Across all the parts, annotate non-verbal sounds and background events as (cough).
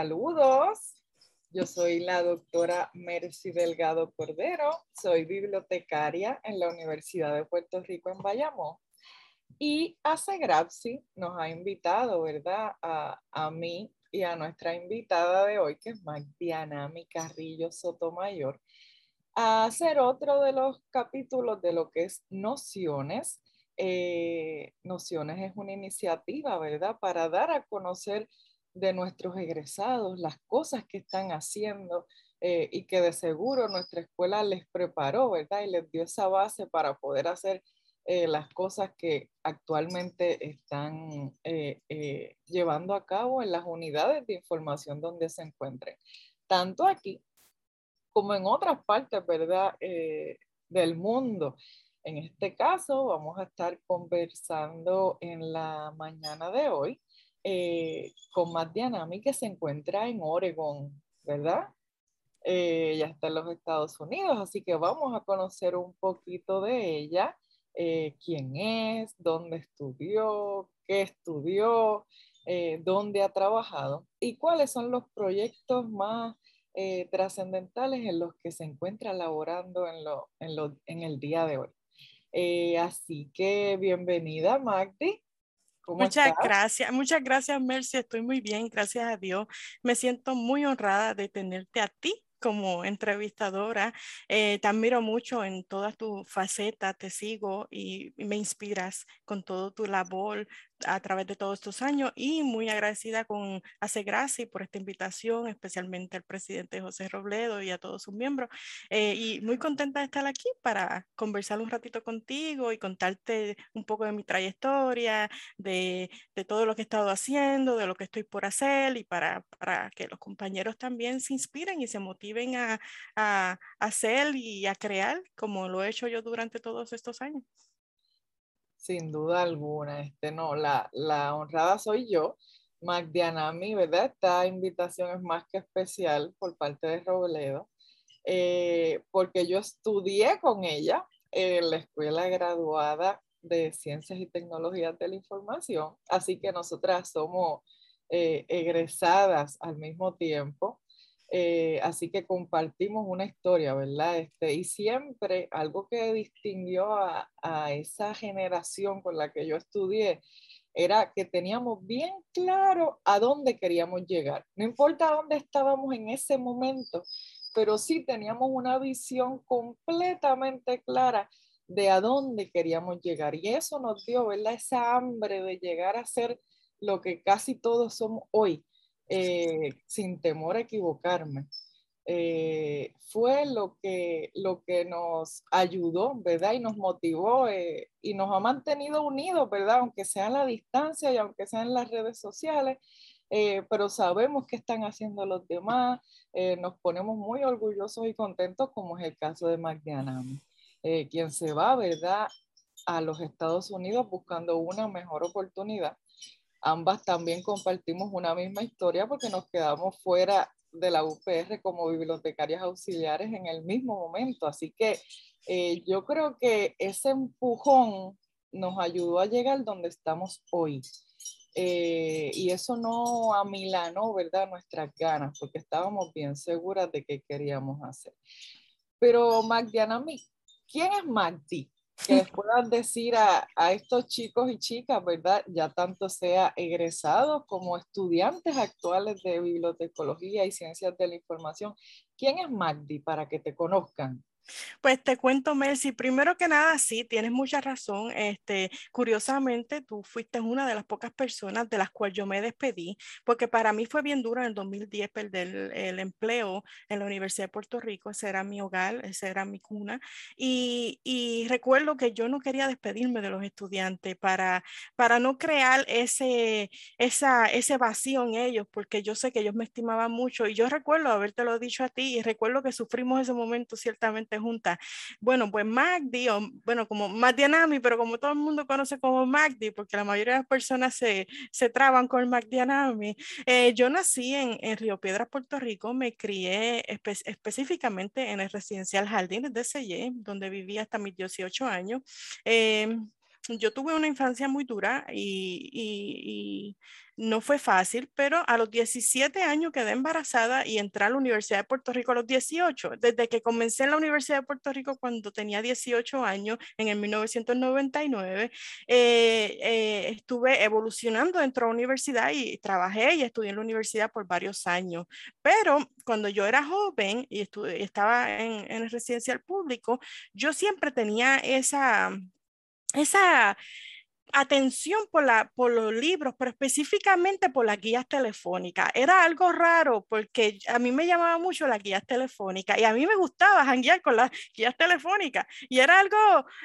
Saludos. Yo soy la doctora Mercy Delgado Cordero, soy bibliotecaria en la Universidad de Puerto Rico en Bayamón. Y ACEGRAPSI nos ha invitado, ¿verdad?, a, a mí y a nuestra invitada de hoy, que es Magdiana Carrillo Sotomayor, a hacer otro de los capítulos de lo que es Nociones. Eh, Nociones es una iniciativa, ¿verdad?, para dar a conocer de nuestros egresados las cosas que están haciendo eh, y que de seguro nuestra escuela les preparó, ¿verdad? Y les dio esa base para poder hacer eh, las cosas que actualmente están llevando a cabo en las unidades de información donde se encuentren, tanto aquí como en otras partes, ¿verdad? Eh, del mundo. En este caso, vamos a estar conversando en la mañana de hoy eh, con Matt Dianami, que se encuentra en Oregon, ¿verdad? Eh, ya está en los Estados Unidos, así que vamos a conocer un poquito de ella, quién es, dónde estudió, qué estudió, dónde ha trabajado y cuáles son los proyectos más eh, trascendentales en los que se encuentra laborando en, lo, en, lo, en el día de hoy. Eh, así que bienvenida, Magdi. Muchas gracias, muchas gracias, Mercy. Estoy muy bien, gracias a Dios. Me siento muy honrada de tenerte a ti como entrevistadora. Eh, te admiro mucho en todas tus facetas, te sigo y, y, me inspiras con todo tu labor, a través de todos estos años y muy agradecida con Hace Gracia por esta invitación, especialmente al presidente José Robledo y a todos sus miembros. Eh, y muy contenta de estar aquí para conversar un ratito contigo y contarte un poco de mi trayectoria, de, de todo lo que he estado haciendo, de lo que estoy por hacer y para, para que los compañeros también se inspiren y se motiven a, a, a hacer y a crear como lo he hecho yo durante todos estos años. Sin duda alguna, este no, la, la honrada soy yo, Magdianami, ¿verdad? Esta invitación es más que especial por parte de Robledo, eh, porque yo estudié con ella en la escuela graduada de Ciencias y Tecnologías de la Información, así que nosotras somos eh, egresadas al mismo tiempo. Eh, así que compartimos una historia, ¿verdad? Este, y siempre algo que distinguió a, a, esa generación con la que yo estudié era que teníamos bien claro a dónde queríamos llegar. No importa dónde estábamos en ese momento, pero sí teníamos una visión completamente clara de a dónde queríamos llegar. Y eso nos dio, ¿verdad? Esa hambre de llegar a ser lo que casi todos somos hoy eh, sin temor a equivocarme. Eh, fue lo que, lo que nos ayudó, ¿verdad? Y nos motivó eh, y nos ha mantenido unidos, ¿verdad? Aunque sea a la distancia y aunque sea en las redes sociales, pero sabemos qué están haciendo los demás, nos ponemos muy orgullosos y contentos, como es el caso de Magdiana, quien se va, ¿verdad? A los Estados Unidos buscando una mejor oportunidad ambas también compartimos una misma historia porque nos quedamos fuera de la UPR como bibliotecarias auxiliares en el mismo momento. Así que eh, yo creo que ese empujón nos ayudó a llegar donde estamos hoy. Eh, y eso no amilanó, ¿verdad? Nuestras ganas, porque estábamos bien seguras de qué queríamos hacer. Pero Magdiana, ¿quién es Magdi? Que les puedan decir a, a, estos chicos y chicas, ¿verdad? Ya tanto sea egresados como estudiantes actuales de bibliotecología y ciencias de la información. ¿Quién es Magdi para que te conozcan? Pues te cuento, Mercy, primero que nada, sí, tienes mucha razón. Este, curiosamente, tú fuiste una de las pocas personas de las cuales yo me despedí, porque para mí fue bien duro en el 2010 perder el, empleo en la Universidad de Puerto Rico. Ese era mi hogar, ese era mi cuna. Y, y recuerdo que yo no quería despedirme de los estudiantes para, para no crear ese, esa, ese vacío en ellos, porque yo sé que ellos me estimaban mucho. Y yo recuerdo haberte lo dicho a ti y recuerdo que sufrimos ese momento ciertamente junta. Bueno, pues Magdi, o, bueno, como Magdianami, pero como todo el mundo conoce como Magdi, porque la mayoría de las personas se, se traban con Magdianami. Eh, yo nací en, en, Río Piedras, Puerto Rico, me crié espe específicamente en el residencial Jardines de Selle, donde viví hasta mis 18 años. Eh, yo tuve una infancia muy dura y, no fue fácil, pero a los 17 años quedé embarazada y entré a la Universidad de Puerto Rico a los 18. Desde que comencé en la Universidad de Puerto Rico cuando tenía 18 años, en el 1999, eh, eh, estuve evolucionando dentro de la universidad y trabajé y estudié en la universidad por varios años. Pero cuando yo era joven y estaba en, en el residencial público, yo siempre tenía esa esa atención por, la, por los libros, pero específicamente por las guías telefónicas. Era algo raro porque a mí me llamaba mucho las guías telefónicas y a mí me gustaba janguear con las guías telefónicas y era algo,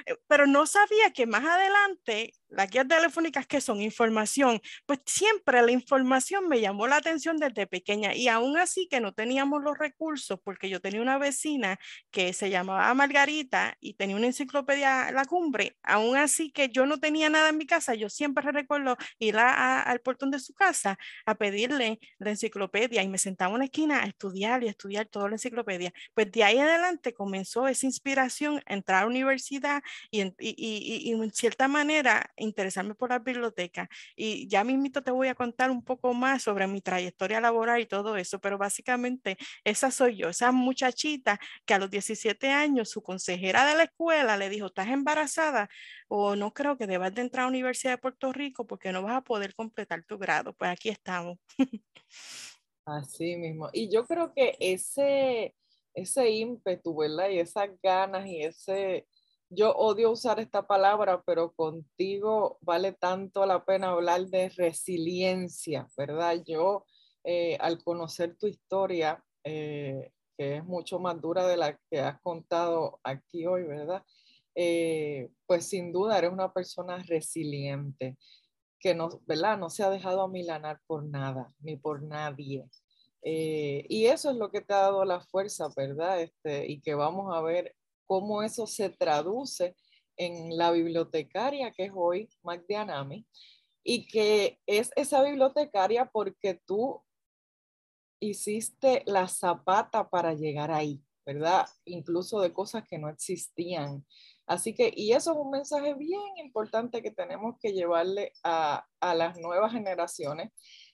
eh, pero no sabía que más adelante las guías telefónicas que son información, pues siempre la información me llamó la atención desde pequeña y aún así que no teníamos los recursos, porque yo tenía una vecina que se llamaba Margarita y tenía una enciclopedia La Cumbre, aún así que yo no tenía nada en mi casa, yo siempre recuerdo ir al portón de su casa a pedirle la enciclopedia y me sentaba en una esquina a estudiar y estudiar toda la enciclopedia. Pues de ahí adelante comenzó esa inspiración a entrar a la universidad y, y, y, y en cierta manera interesarme por la biblioteca y ya mismito te voy a contar un poco más sobre mi trayectoria laboral y todo eso, pero básicamente esa soy yo, esa muchachita que a los 17 años su consejera de la escuela le dijo, ¿estás embarazada? O no creo que debas de entrar a la Universidad de Puerto Rico porque no vas a poder completar tu grado. Pues aquí estamos. Así mismo. Y yo creo que ese, ese ímpetu, ¿verdad? Y esas ganas y ese, yo odio usar esta palabra, pero contigo vale tanto la pena hablar de resiliencia, ¿verdad? Yo, eh, al conocer tu historia, eh, que es mucho más dura de la que has contado aquí hoy, ¿verdad? Eh, pues sin duda eres una persona resiliente, que no, ¿verdad? no se ha dejado amilanar por nada, ni por nadie. y eso es lo que te ha dado la fuerza, ¿verdad? Este, y que vamos a ver cómo eso se traduce en la bibliotecaria que es hoy Magdianami y que es esa bibliotecaria porque tú hiciste la zapata para llegar ahí, ¿verdad? Incluso de cosas que no existían. Así que, y eso es un mensaje bien importante que tenemos que llevarle a, las nuevas generaciones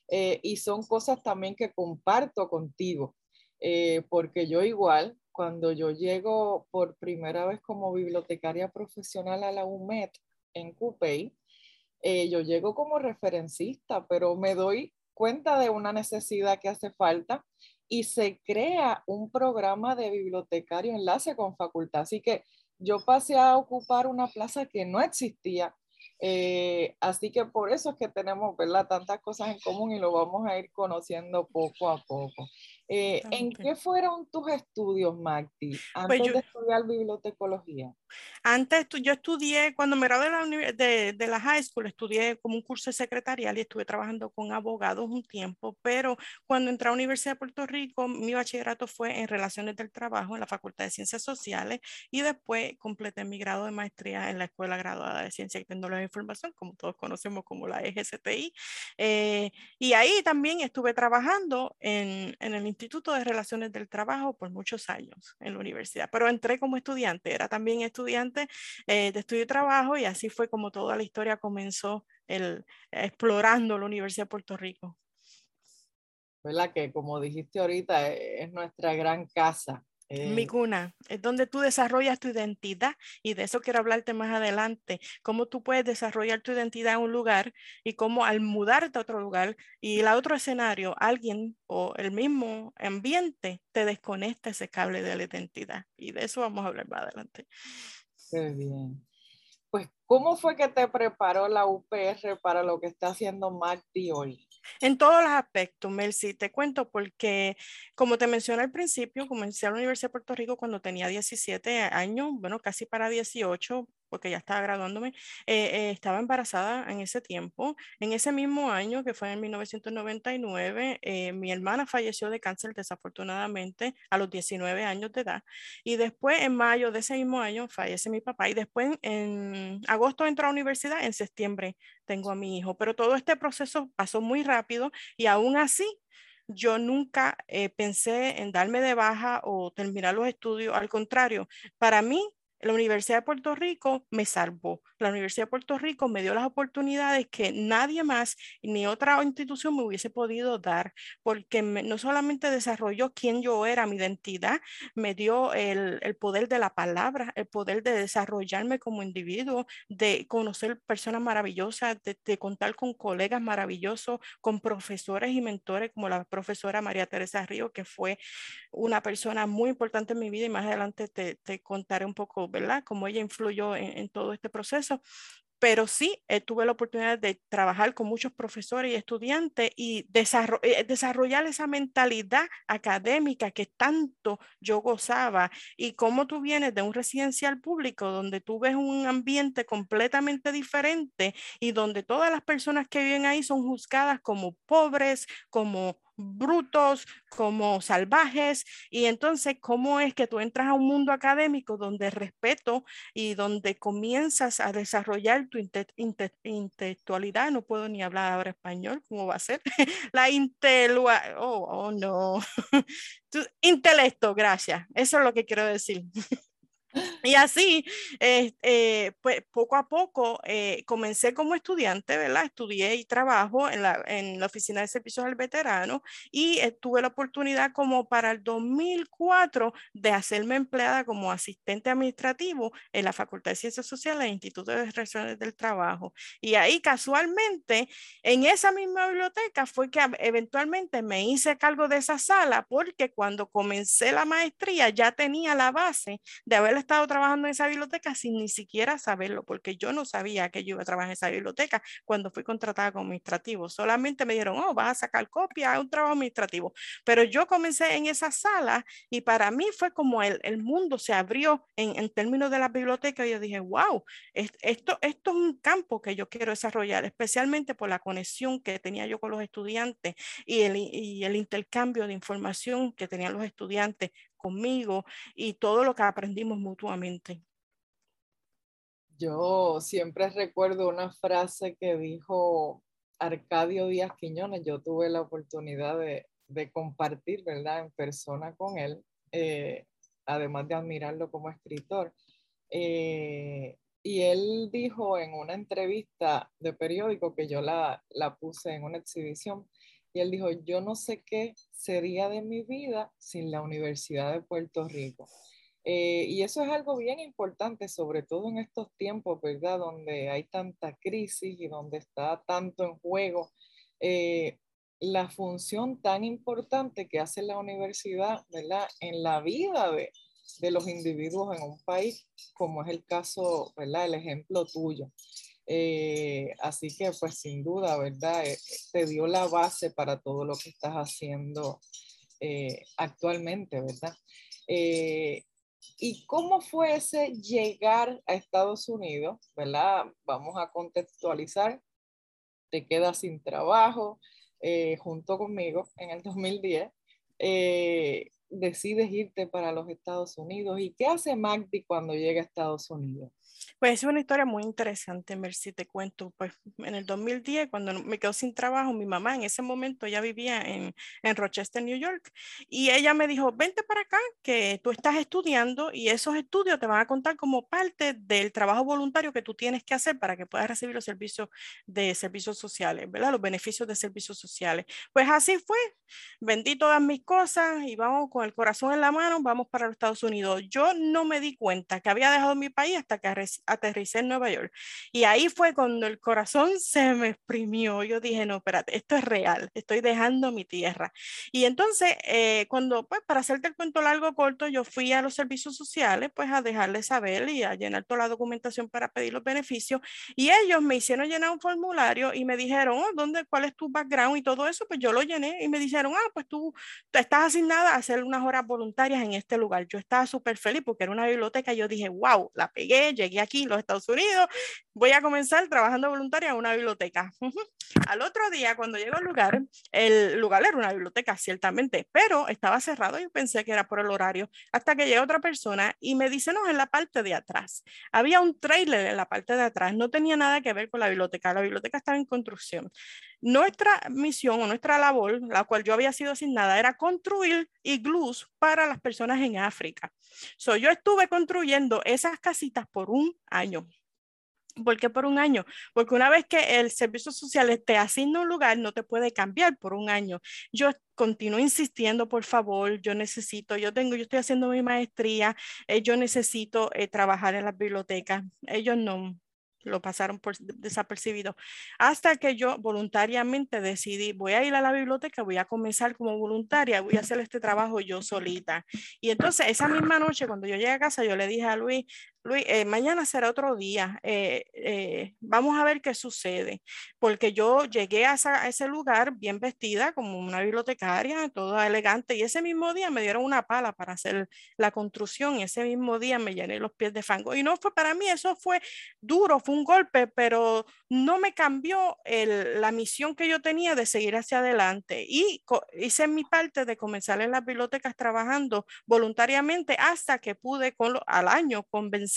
eh, y son cosas también que comparto contigo, eh, porque yo igual cuando yo llego por primera vez como bibliotecaria profesional a la UMED en CUPEI, eh, yo llego como referencista, pero me doy cuenta de una necesidad que hace falta y se crea un programa de bibliotecario enlace con facultad. Así que yo pasé a ocupar una plaza que no existía. Eh, así que por eso es que tenemos ¿verdad? tantas cosas en común y lo vamos a ir conociendo poco a poco. Eh, ¿En qué fueron tus estudios, Magdi, pues antes de estudiar bibliotecología? Antes yo estudié, cuando me gradué de la, de, de la high school, estudié como un curso de secretarial y estuve trabajando con abogados un tiempo, pero cuando entré a la Universidad de Puerto Rico, mi bachillerato fue en Relaciones del Trabajo en la Facultad de Ciencias Sociales y después completé mi grado de maestría en la Escuela Graduada de Ciencia y Tecnología de Información, como todos conocemos como la EGCTI. Eh, y ahí también estuve trabajando en, en el Instituto de Relaciones del Trabajo por muchos años en la universidad, pero entré como estudiante, era también estudiante eh, de estudio y trabajo y así fue como toda la historia comenzó el, explorando la Universidad de Puerto Rico. ¿Verdad? Que como dijiste ahorita, e, es nuestra gran casa. Mi cuna, es donde tú desarrollas tu identidad y de eso quiero hablarte más adelante, cómo tú puedes desarrollar tu identidad en un lugar y cómo al mudarte a otro lugar y el otro escenario, alguien o el mismo ambiente te desconecta ese cable de la identidad y de eso vamos a hablar más adelante. Qué bien. Pues, ¿cómo fue que te preparó la UPR para lo que está haciendo Magdi hoy? En todos los aspectos, Melcy, te cuento porque, como te mencioné al principio, comencé a la Universidad de Puerto Rico cuando tenía 17 años, bueno, casi para 18, porque ya estaba graduándome, eh, eh, estaba embarazada en ese tiempo. En ese mismo año, que fue en 1999, eh, mi hermana falleció de cáncer desafortunadamente a los 19 años de edad. Y después, en mayo de ese mismo año, fallece mi papá. Y después, en agosto, entró a la universidad, en septiembre tengo a mi hijo. Pero todo este proceso pasó muy rápido y aún así yo nunca pensé en darme de baja o terminar los estudios. Al contrario, para mí la Universidad de Puerto Rico me salvó. La Universidad de Puerto Rico me dio las oportunidades que nadie más ni otra institución me hubiese podido dar, porque no solamente desarrolló quién yo era, mi identidad, me dio el, poder de la palabra, el poder de desarrollarme como individuo, de conocer personas maravillosas, de, de contar con colegas maravillosos, con profesores y mentores como la profesora María Teresa Río, que fue una persona muy importante en mi vida y más adelante te, te contaré un poco, ¿verdad? Cómo ella influyó en, todo este proceso pero sí eh, tuve la oportunidad de trabajar con muchos profesores y estudiantes y eh, desarrollar esa mentalidad académica que tanto yo gozaba. Y cómo tú vienes de un residencial público donde tú ves un ambiente completamente diferente y donde todas las personas que viven ahí son juzgadas como pobres, como brutos, como salvajes. Y entonces, ¿cómo es que tú entras a un mundo académico donde respeto y donde comienzas a desarrollar tu intelectualidad? No puedo ni hablar ahora español, ¿cómo va a ser? (laughs) La intelectualidad, oh, oh, no. (laughs) tu intelecto, gracias. Eso es lo que quiero decir. (laughs) Y así, eh, pues poco a poco eh, comencé como estudiante, ¿verdad? Estudié y trabajo en la, en la Oficina de Servicios al Veterano y eh, tuve la oportunidad como para el 2004 de hacerme empleada como asistente administrativo en la Facultad de Ciencias Sociales del Instituto de Relaciones del Trabajo. Y ahí casualmente, en esa misma biblioteca fue que eventualmente me hice cargo de esa sala porque cuando comencé la maestría ya tenía la base de haber estado trabajando en esa biblioteca sin ni siquiera saberlo, porque yo no sabía que yo iba a trabajar en esa biblioteca cuando fui contratada como administrativo. Solamente me dijeron, oh, vas a sacar copia, un trabajo administrativo. Pero yo comencé en esa sala y para mí fue como el, el mundo se abrió en, en, términos de la biblioteca y yo dije, wow, esto, esto es un campo que yo quiero desarrollar, especialmente por la conexión que tenía yo con los estudiantes y el, y el intercambio de información que tenían los estudiantes conmigo y todo lo que aprendimos mutuamente. Yo siempre recuerdo una frase que dijo Arcadio Díaz Quiñones. Yo tuve la oportunidad de, compartir, ¿verdad?, en persona con él, eh, además de admirarlo como escritor. Eh, y él dijo en una entrevista de periódico que yo la, la puse en una exhibición, y él dijo, yo no sé qué sería de mi vida sin la Universidad de Puerto Rico. Eh, y eso es algo bien importante, sobre todo en estos tiempos, ¿verdad? Donde hay tanta crisis y donde está tanto en juego. Eh, la función tan importante que hace la universidad, ¿verdad? En la vida de, de los individuos en un país, como es el caso, ¿verdad? El ejemplo tuyo. Eh, así que pues sin duda, ¿verdad? Eh, te dio la base para todo lo que estás haciendo eh, actualmente, ¿verdad? ¿Y cómo fue ese llegar a Estados Unidos, ¿verdad? Vamos a contextualizar. Te quedas sin trabajo junto conmigo en el 2010 decides irte para los Estados Unidos y qué hace Magdi cuando llega a Estados Unidos? Pues es una historia muy interesante, Mercy, te cuento. Pues en el 2010, cuando me quedo sin trabajo, mi mamá en ese momento ya vivía en, en Rochester, New York, y ella me dijo, vente para acá, que tú estás estudiando y esos estudios te van a contar como parte del trabajo voluntario que tú tienes que hacer para que puedas recibir los servicios de servicios sociales, ¿verdad? Los beneficios de servicios sociales. Pues así fue. Vendí todas mis cosas y vamos con el corazón en la mano, vamos para los Estados Unidos. Yo no me di cuenta que había dejado mi país hasta que aterricé en Nueva York. Y ahí fue cuando el corazón se me exprimió. Yo dije, no, espérate, esto es real, estoy dejando mi tierra. Y entonces, eh, cuando, pues, para hacerte el cuento largo corto, yo fui a los servicios sociales, pues, a dejarles saber y a llenar toda la documentación para pedir los beneficios. Y ellos me hicieron llenar un formulario y me dijeron, oh, ¿dónde, cuál es tu background y todo eso? Pues yo lo llené y me dijeron, ah, pues tú estás asignada a hacer unas horas voluntarias en este lugar. Yo estaba súper feliz porque era una biblioteca y yo dije, wow, la pegué, llegué llegué aquí, los Estados Unidos, voy a comenzar trabajando voluntaria en una biblioteca. Al otro día, cuando llego al lugar, el lugar era una biblioteca, ciertamente, pero estaba cerrado y pensé que era por el horario, hasta que llega otra persona y me dice, no, en la parte de atrás. Había un trailer en la parte de atrás, no tenía nada que ver con la biblioteca, la biblioteca estaba en construcción. Nuestra misión o nuestra labor, la cual yo había sido asignada, era construir iglús para las personas en África. So, yo estuve construyendo esas casitas por un año. ¿Por qué por un año? Porque una vez que el servicio social te asigna un lugar, no te puede cambiar por un año. Yo continúo insistiendo, por favor, yo necesito, yo tengo, yo estoy haciendo mi maestría, eh, yo necesito eh, trabajar en las bibliotecas. Ellos no, lo pasaron por desapercibido. Hasta que yo voluntariamente decidí, voy a ir a la biblioteca, voy a comenzar como voluntaria, voy a hacer este trabajo yo solita. Y entonces esa misma noche, cuando yo llegué a casa, yo le dije a Luis, Luis, eh, mañana será otro día. Eh, eh, vamos a ver qué sucede. Porque yo llegué a, ese lugar bien vestida, como una bibliotecaria, toda elegante, y ese mismo día me dieron una pala para hacer la construcción. Ese mismo día me llené los pies de fango. Y no fue para mí, eso fue duro, fue un golpe, pero no me cambió la misión que yo tenía de seguir hacia adelante. Y hice mi parte de comenzar en las bibliotecas trabajando voluntariamente hasta que pude con al año convencer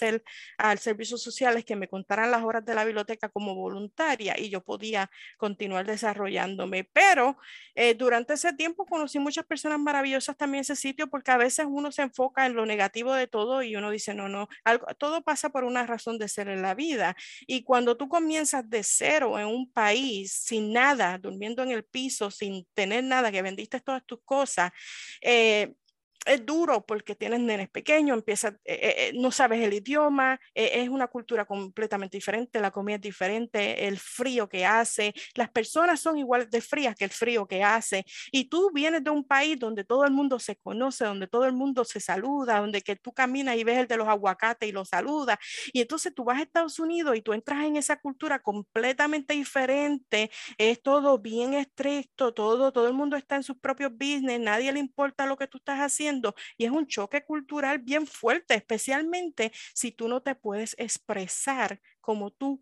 al servicio social es que me contaran las horas de la biblioteca como voluntaria y yo podía continuar desarrollándome. Pero eh, durante ese tiempo conocí muchas personas maravillosas también en ese sitio porque a veces uno se enfoca en lo negativo de todo y uno dice, no, no, algo, todo pasa por una razón de ser en la vida. Y cuando tú comienzas de cero en un país sin nada, durmiendo en el piso, sin tener nada, que vendiste todas tus cosas, eh, es duro porque tienes nenes pequeños, empieza, eh, eh, eh, no sabes el idioma, es una cultura completamente diferente, la comida es diferente, el frío que hace, las personas son igual de frías que el frío que hace, y tú vienes de un país donde todo el mundo se conoce, donde todo el mundo se saluda, donde que tú caminas y ves el de los aguacates y lo saludas, y entonces tú vas a Estados Unidos y tú entras en esa cultura completamente diferente, es todo bien estricto, todo, todo el mundo está en sus propios business, nadie le importa lo que tú estás haciendo, y es un choque cultural bien fuerte, especialmente si tú no te puedes expresar como tú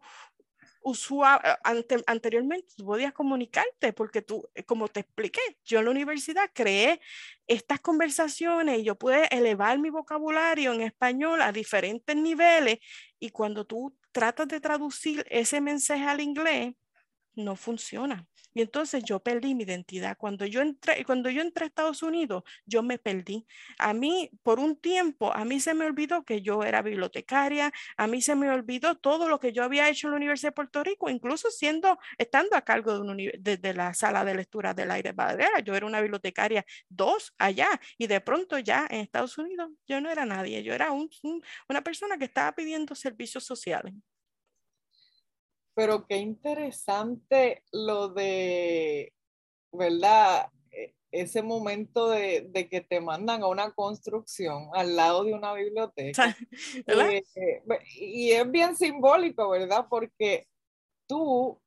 ante, anteriormente tú podías comunicarte porque tú, eh, como te expliqué, yo en la universidad creé estas conversaciones y yo pude elevar mi vocabulario en español a diferentes niveles y cuando tú tratas de traducir ese mensaje al inglés, no funciona. Y entonces yo perdí mi identidad. Cuando yo entré, cuando yo entré a Estados Unidos, yo me perdí. A mí, por un tiempo, a mí se me olvidó que yo era bibliotecaria, a mí se me olvidó todo lo que yo había hecho en la Universidad de Puerto Rico, incluso siendo, estando a cargo de, la sala de lectura del aire Badrera. Yo era una bibliotecaria dos allá y de pronto ya en Estados Unidos yo no era nadie, yo era una persona que estaba pidiendo servicios sociales. Pero qué interesante lo de, ¿verdad? E, ese momento de, que te mandan a una construcción al lado de una biblioteca. (laughs) Eh, y es bien simbólico, ¿verdad? Porque tú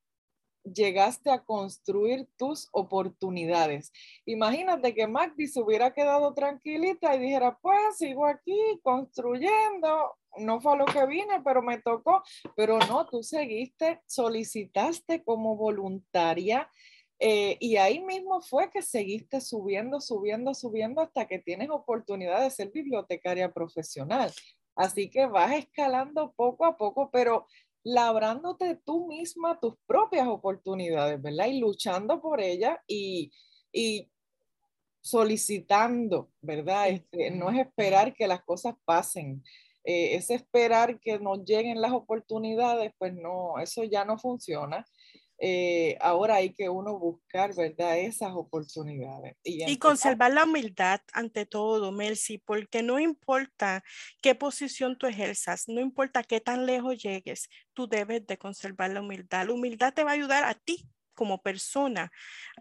llegaste a construir tus oportunidades. Imagínate que Magdi se hubiera quedado tranquilita y dijera, pues sigo aquí construyendo, no fue lo que vine, pero me tocó, pero no, tú seguiste, solicitaste como voluntaria. Eh, y ahí mismo fue que seguiste subiendo, subiendo, subiendo hasta que tienes oportunidad de ser bibliotecaria profesional. Así que vas escalando poco a poco, pero labrándote tú misma tus propias oportunidades, ¿verdad? Y luchando por ellas y, y solicitando, ¿verdad? Este, no es esperar que las cosas pasen. Eh, es esperar que nos lleguen las oportunidades, pues no, eso ya no funciona. Eh, ahora hay que uno buscar, ¿verdad? Esas oportunidades. Y, conservar la humildad ante todo, Melcy, porque no importa qué posición tú ejerzas, no importa qué tan lejos llegues, tú debes de conservar la humildad. La humildad te va a ayudar a ti como persona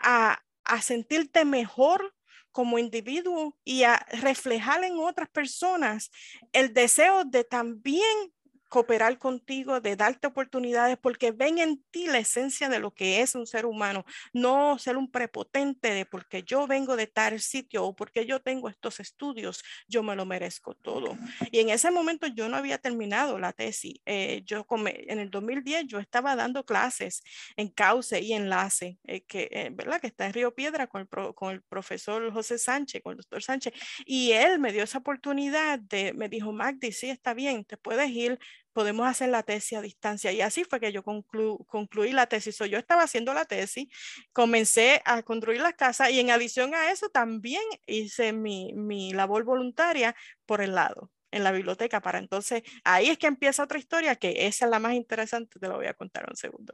a, a sentirte mejor como individuo y a reflejar en otras personas el deseo de también cooperar contigo, de darte oportunidades, porque ven en ti la esencia de lo que es un ser humano, no ser un prepotente de porque yo vengo de tal sitio o porque yo tengo estos estudios, yo me lo merezco todo. Y en ese momento yo no había terminado la tesis. Eh, yo en el 2010 yo estaba dando clases en Cauce y Enlace, eh, que, eh, ¿verdad? que está en Río Piedra con el, con el profesor José Sánchez, con el doctor Sánchez, y él me dio esa oportunidad de, me dijo, Magdi, sí, está bien, te puedes ir, podemos hacer la tesis a distancia. Y así fue que yo concluí la tesis. yo estaba haciendo la tesis, comencé a construir las casas y en adición a eso también hice mi, mi labor voluntaria por el lado en la biblioteca para entonces, ahí es que empieza otra historia que esa es la más interesante, te lo voy a contar un segundo.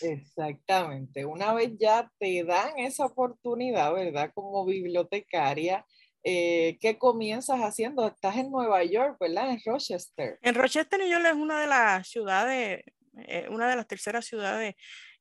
Exactamente, una vez ya te dan esa oportunidad, ¿verdad? Como bibliotecaria, eh, ¿qué comienzas haciendo? Estás en Nueva York, ¿verdad? En Rochester. En Rochester, New York es una de las ciudades, eh, una de las terceras ciudades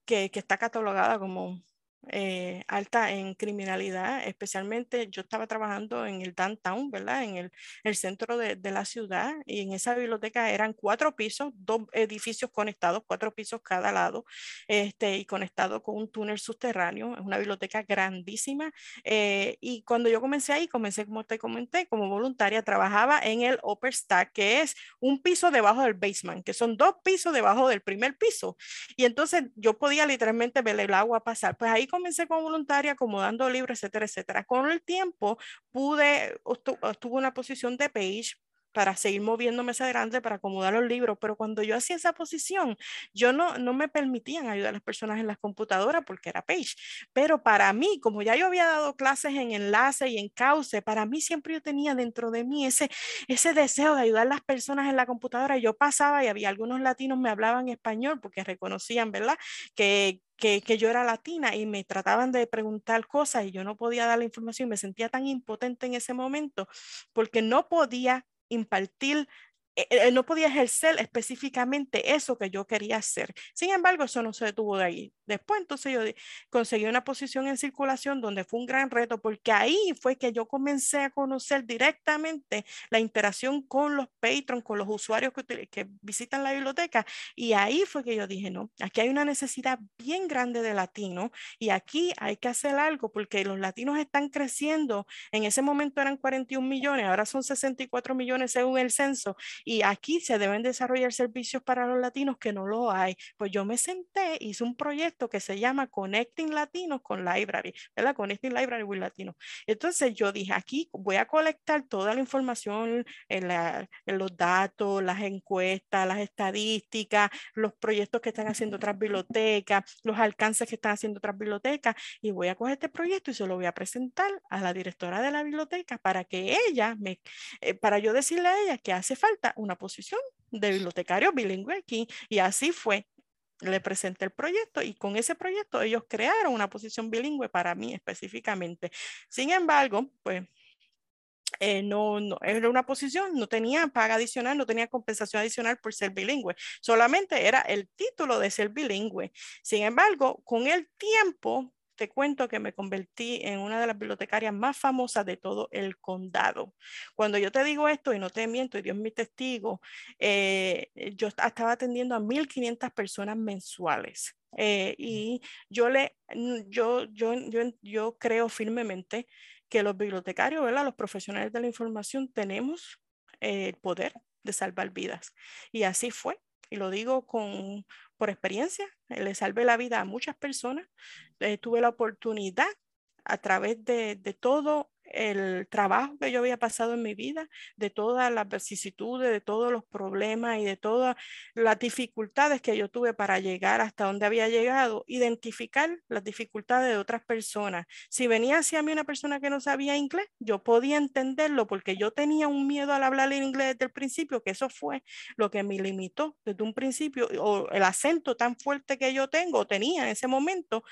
que, que está catalogada como eh, alta en criminalidad, especialmente yo estaba trabajando en el downtown, ¿verdad? En el, el centro de, de, la ciudad y en esa biblioteca eran cuatro pisos, dos edificios conectados, cuatro pisos cada lado, este, y conectado con un túnel subterráneo. Es una biblioteca grandísima. Eh, y cuando yo comencé ahí, comencé, como te comenté, como voluntaria, trabajaba en el upper stack, que es un piso debajo del basement, que son dos pisos debajo del primer piso. Y entonces yo podía literalmente ver el agua pasar. Pues ahí comencé como voluntaria, acomodando libros, etcétera, etcétera. Con el tiempo pude, tuve una posición de page para seguir moviéndome hacia adelante, para acomodar los libros, pero cuando yo hacía esa posición, yo no, no me permitían ayudar a las personas en las computadoras porque era page, pero para mí, como ya yo había dado clases en enlace y en cauce, para mí siempre yo tenía dentro de mí ese, ese deseo de ayudar a las personas en la computadora. Yo pasaba y había algunos latinos me hablaban español porque reconocían, ¿verdad? Que, que, yo era latina y me trataban de preguntar cosas y yo no podía dar la información, me sentía tan impotente en ese momento porque no podía impartir eh, eh, no podía ejercer específicamente eso que yo quería hacer. Sin embargo, eso no se detuvo de ahí. Después, entonces yo conseguí una posición en circulación donde fue un gran reto porque ahí fue que yo comencé a conocer directamente la interacción con los patrons, con los usuarios que, que visitan la biblioteca. Y ahí fue que yo dije, no, aquí hay una necesidad bien grande de latinos y aquí hay que hacer algo porque los latinos están creciendo. En ese momento eran 41 millones, ahora son 64 millones según el censo y aquí se deben desarrollar servicios para los latinos que no lo hay. Pues yo me senté, hice un proyecto que se llama Connecting Latinos con Library, ¿verdad? Connecting Library with Latinos. Entonces yo dije, aquí voy a colectar toda la información, en, en los datos, las encuestas, las estadísticas, los proyectos que están haciendo otras bibliotecas, los alcances que están haciendo otras bibliotecas, y voy a coger este proyecto y se lo voy a presentar a la directora de la biblioteca para que ella me, eh, para yo decirle a ella que hace falta una posición de bibliotecario bilingüe aquí y así fue. Le presenté el proyecto y con ese proyecto ellos crearon una posición bilingüe para mí específicamente. Sin embargo, pues eh, no, no, era una posición, no tenía paga adicional, no tenía compensación adicional por ser bilingüe, solamente era el título de ser bilingüe. Sin embargo, con el tiempo, te cuento que me convertí en una de las bibliotecarias más famosas de todo el condado. Cuando yo te digo esto, y no te miento, y Dios es mi testigo, eh, yo estaba atendiendo a 1.500 personas mensuales. Eh, y yo, le, yo, yo, yo, yo creo firmemente que los bibliotecarios, ¿verdad? los profesionales de la información, tenemos el poder de salvar vidas. Y así fue. Y lo digo con, por experiencia, le salvé la vida a muchas personas. Eh, tuve la oportunidad a través de, de todo el trabajo que yo había pasado en mi vida, de todas las vicisitudes, de todos los problemas y de todas las dificultades que yo tuve para llegar hasta donde había llegado, identificar las dificultades de otras personas. Si venía hacia mí una persona que no sabía inglés, yo podía entenderlo porque yo tenía un miedo al hablar en inglés desde el principio, que eso fue lo que me limitó desde un principio, o el acento tan fuerte que yo tengo, tenía en ese momento,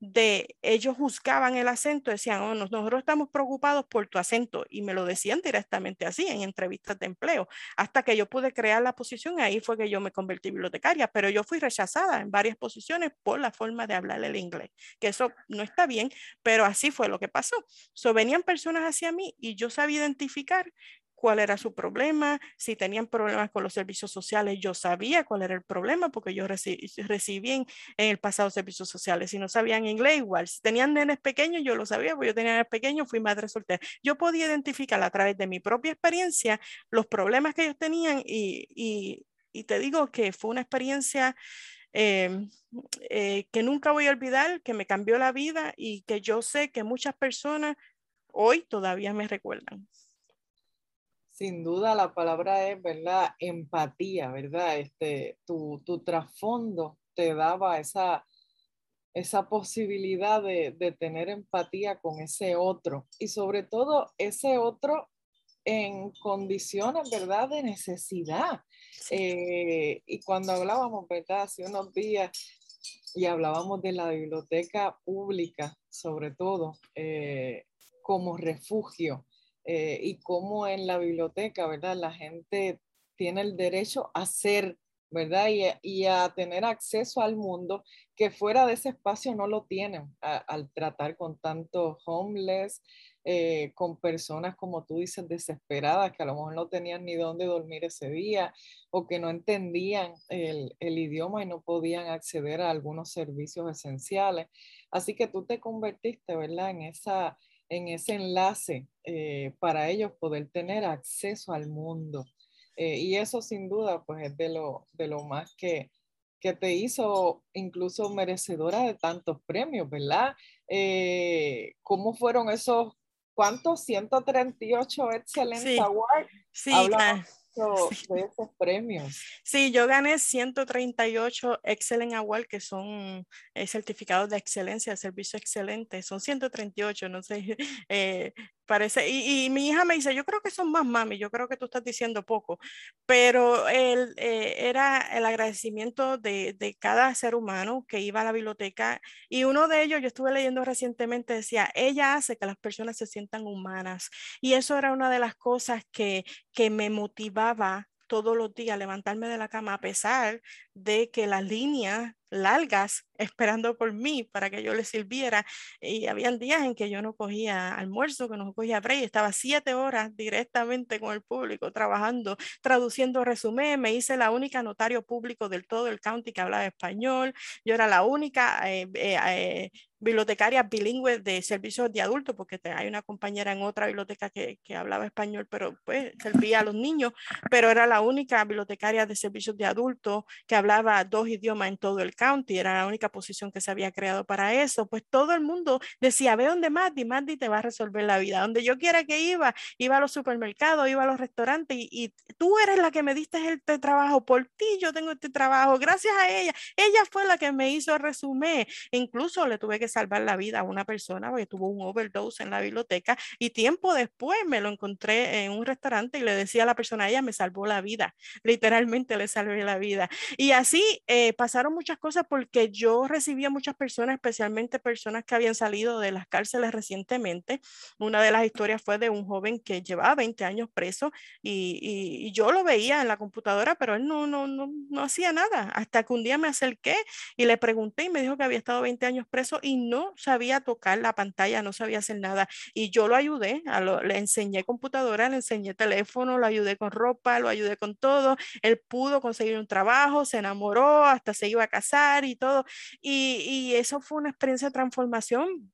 de ellos juzgaban el acento, decían, oh, nosotros estamos preocupados por tu acento y me lo decían directamente así en entrevistas de empleo, hasta que yo pude crear la posición, ahí fue que yo me convertí en bibliotecaria, pero yo fui rechazada en varias posiciones por la forma de hablar el inglés, que eso no está bien, pero así fue lo que pasó. So, venían personas hacia mí y yo sabía identificar cuál era su problema, si tenían problemas con los servicios sociales, yo sabía cuál era el problema porque yo recibí, en, el pasado servicios sociales, si no sabían inglés igual, si tenían nenes pequeños, yo lo sabía, porque yo tenía nenes pequeños, fui madre soltera. Yo podía identificar a través de mi propia experiencia los problemas que ellos tenían y, te digo que fue una experiencia em, eh, que nunca voy a olvidar, que me cambió la vida y que yo sé que muchas personas hoy todavía me recuerdan. Sin duda la palabra es, ¿verdad? Empatía, ¿verdad? Este, tu, tu trasfondo te daba esa, esa posibilidad de, de, tener empatía con ese otro y sobre todo ese otro en condiciones, ¿verdad? De necesidad. Eh, y cuando hablábamos, ¿verdad? Hace unos días y hablábamos de la biblioteca pública, sobre todo, eh, como refugio eh, y cómo en la biblioteca, ¿verdad? La gente tiene el derecho a ser, ¿verdad? Y, a tener acceso al mundo que fuera de ese espacio no lo tienen al tratar con tantos homeless, eh, con personas, como tú dices, desesperadas, que a lo mejor no tenían ni dónde dormir ese día o que no entendían el, el idioma y no podían acceder a algunos servicios esenciales. Así que tú te convertiste, ¿verdad? En esa en ese enlace eh, para ellos poder tener acceso al mundo. Eh, y eso sin duda pues es de lo, de lo más que, que te hizo incluso merecedora de tantos premios, ¿verdad? Eh, ¿Cómo fueron esos, cuántos? 138 Excellence sí, Awards. Sí, de esos premios. Sí, yo gané 138 Excellent Award, que son eh, certificados de excelencia, servicio excelente. Son 138, no sé, (laughs) eh, parece. Y, mi hija me dice, yo creo que son más, mami, yo creo que tú estás diciendo poco. Pero el, eh, era el agradecimiento de, de, cada ser humano que iba a la biblioteca. Y uno de ellos, yo estuve leyendo recientemente, decía, ella hace que las personas se sientan humanas. Y eso era una de las cosas que, que me motivaba todos los días levantarme de la cama a pesar de que las líneas largas esperando por mí para que yo les sirviera. Y habían días en que yo no cogía almuerzo, que no cogía break, estaba siete horas directamente con el público trabajando, traduciendo resumen. Me hice la única notario público del todo el county que hablaba español. Yo era la única eh, eh, eh, bibliotecaria bilingüe de servicios de adultos, porque hay una compañera en otra biblioteca que, que, hablaba español, pero pues servía a los niños, pero era la única bibliotecaria de servicios de adultos que hablaba dos idiomas en todo el county, era la única posición que se había creado para eso, pues todo el mundo decía, ve donde Mandy, Mandy te va a resolver la vida, donde yo quiera que iba, iba a los supermercados, iba a los restaurantes y, tú eres la que me diste este trabajo, por ti yo tengo este trabajo, gracias a ella, ella fue la que me hizo el resumen, incluso le tuve que salvar la vida a una persona porque tuvo un overdose en la biblioteca y tiempo después me lo encontré en un restaurante y le decía a la persona, ella me salvó la vida, literalmente le salvé la vida. Y así eh, pasaron muchas cosas porque yo recibía muchas personas, especialmente personas que habían salido de las cárceles recientemente. Una de las historias fue de un joven que llevaba 20 años preso y, y, yo lo veía en la computadora, pero él no, no, no, no hacía nada. Hasta que un día me acerqué y le pregunté y me dijo que había estado 20 años preso y no sabía tocar la pantalla, no sabía hacer nada. Y yo lo ayudé, a lo, le enseñé computadora, le enseñé teléfono, lo ayudé con ropa, lo ayudé con todo. Él pudo conseguir un trabajo, se enamoró, hasta se iba a casar y todo. Y, y eso fue una experiencia de transformación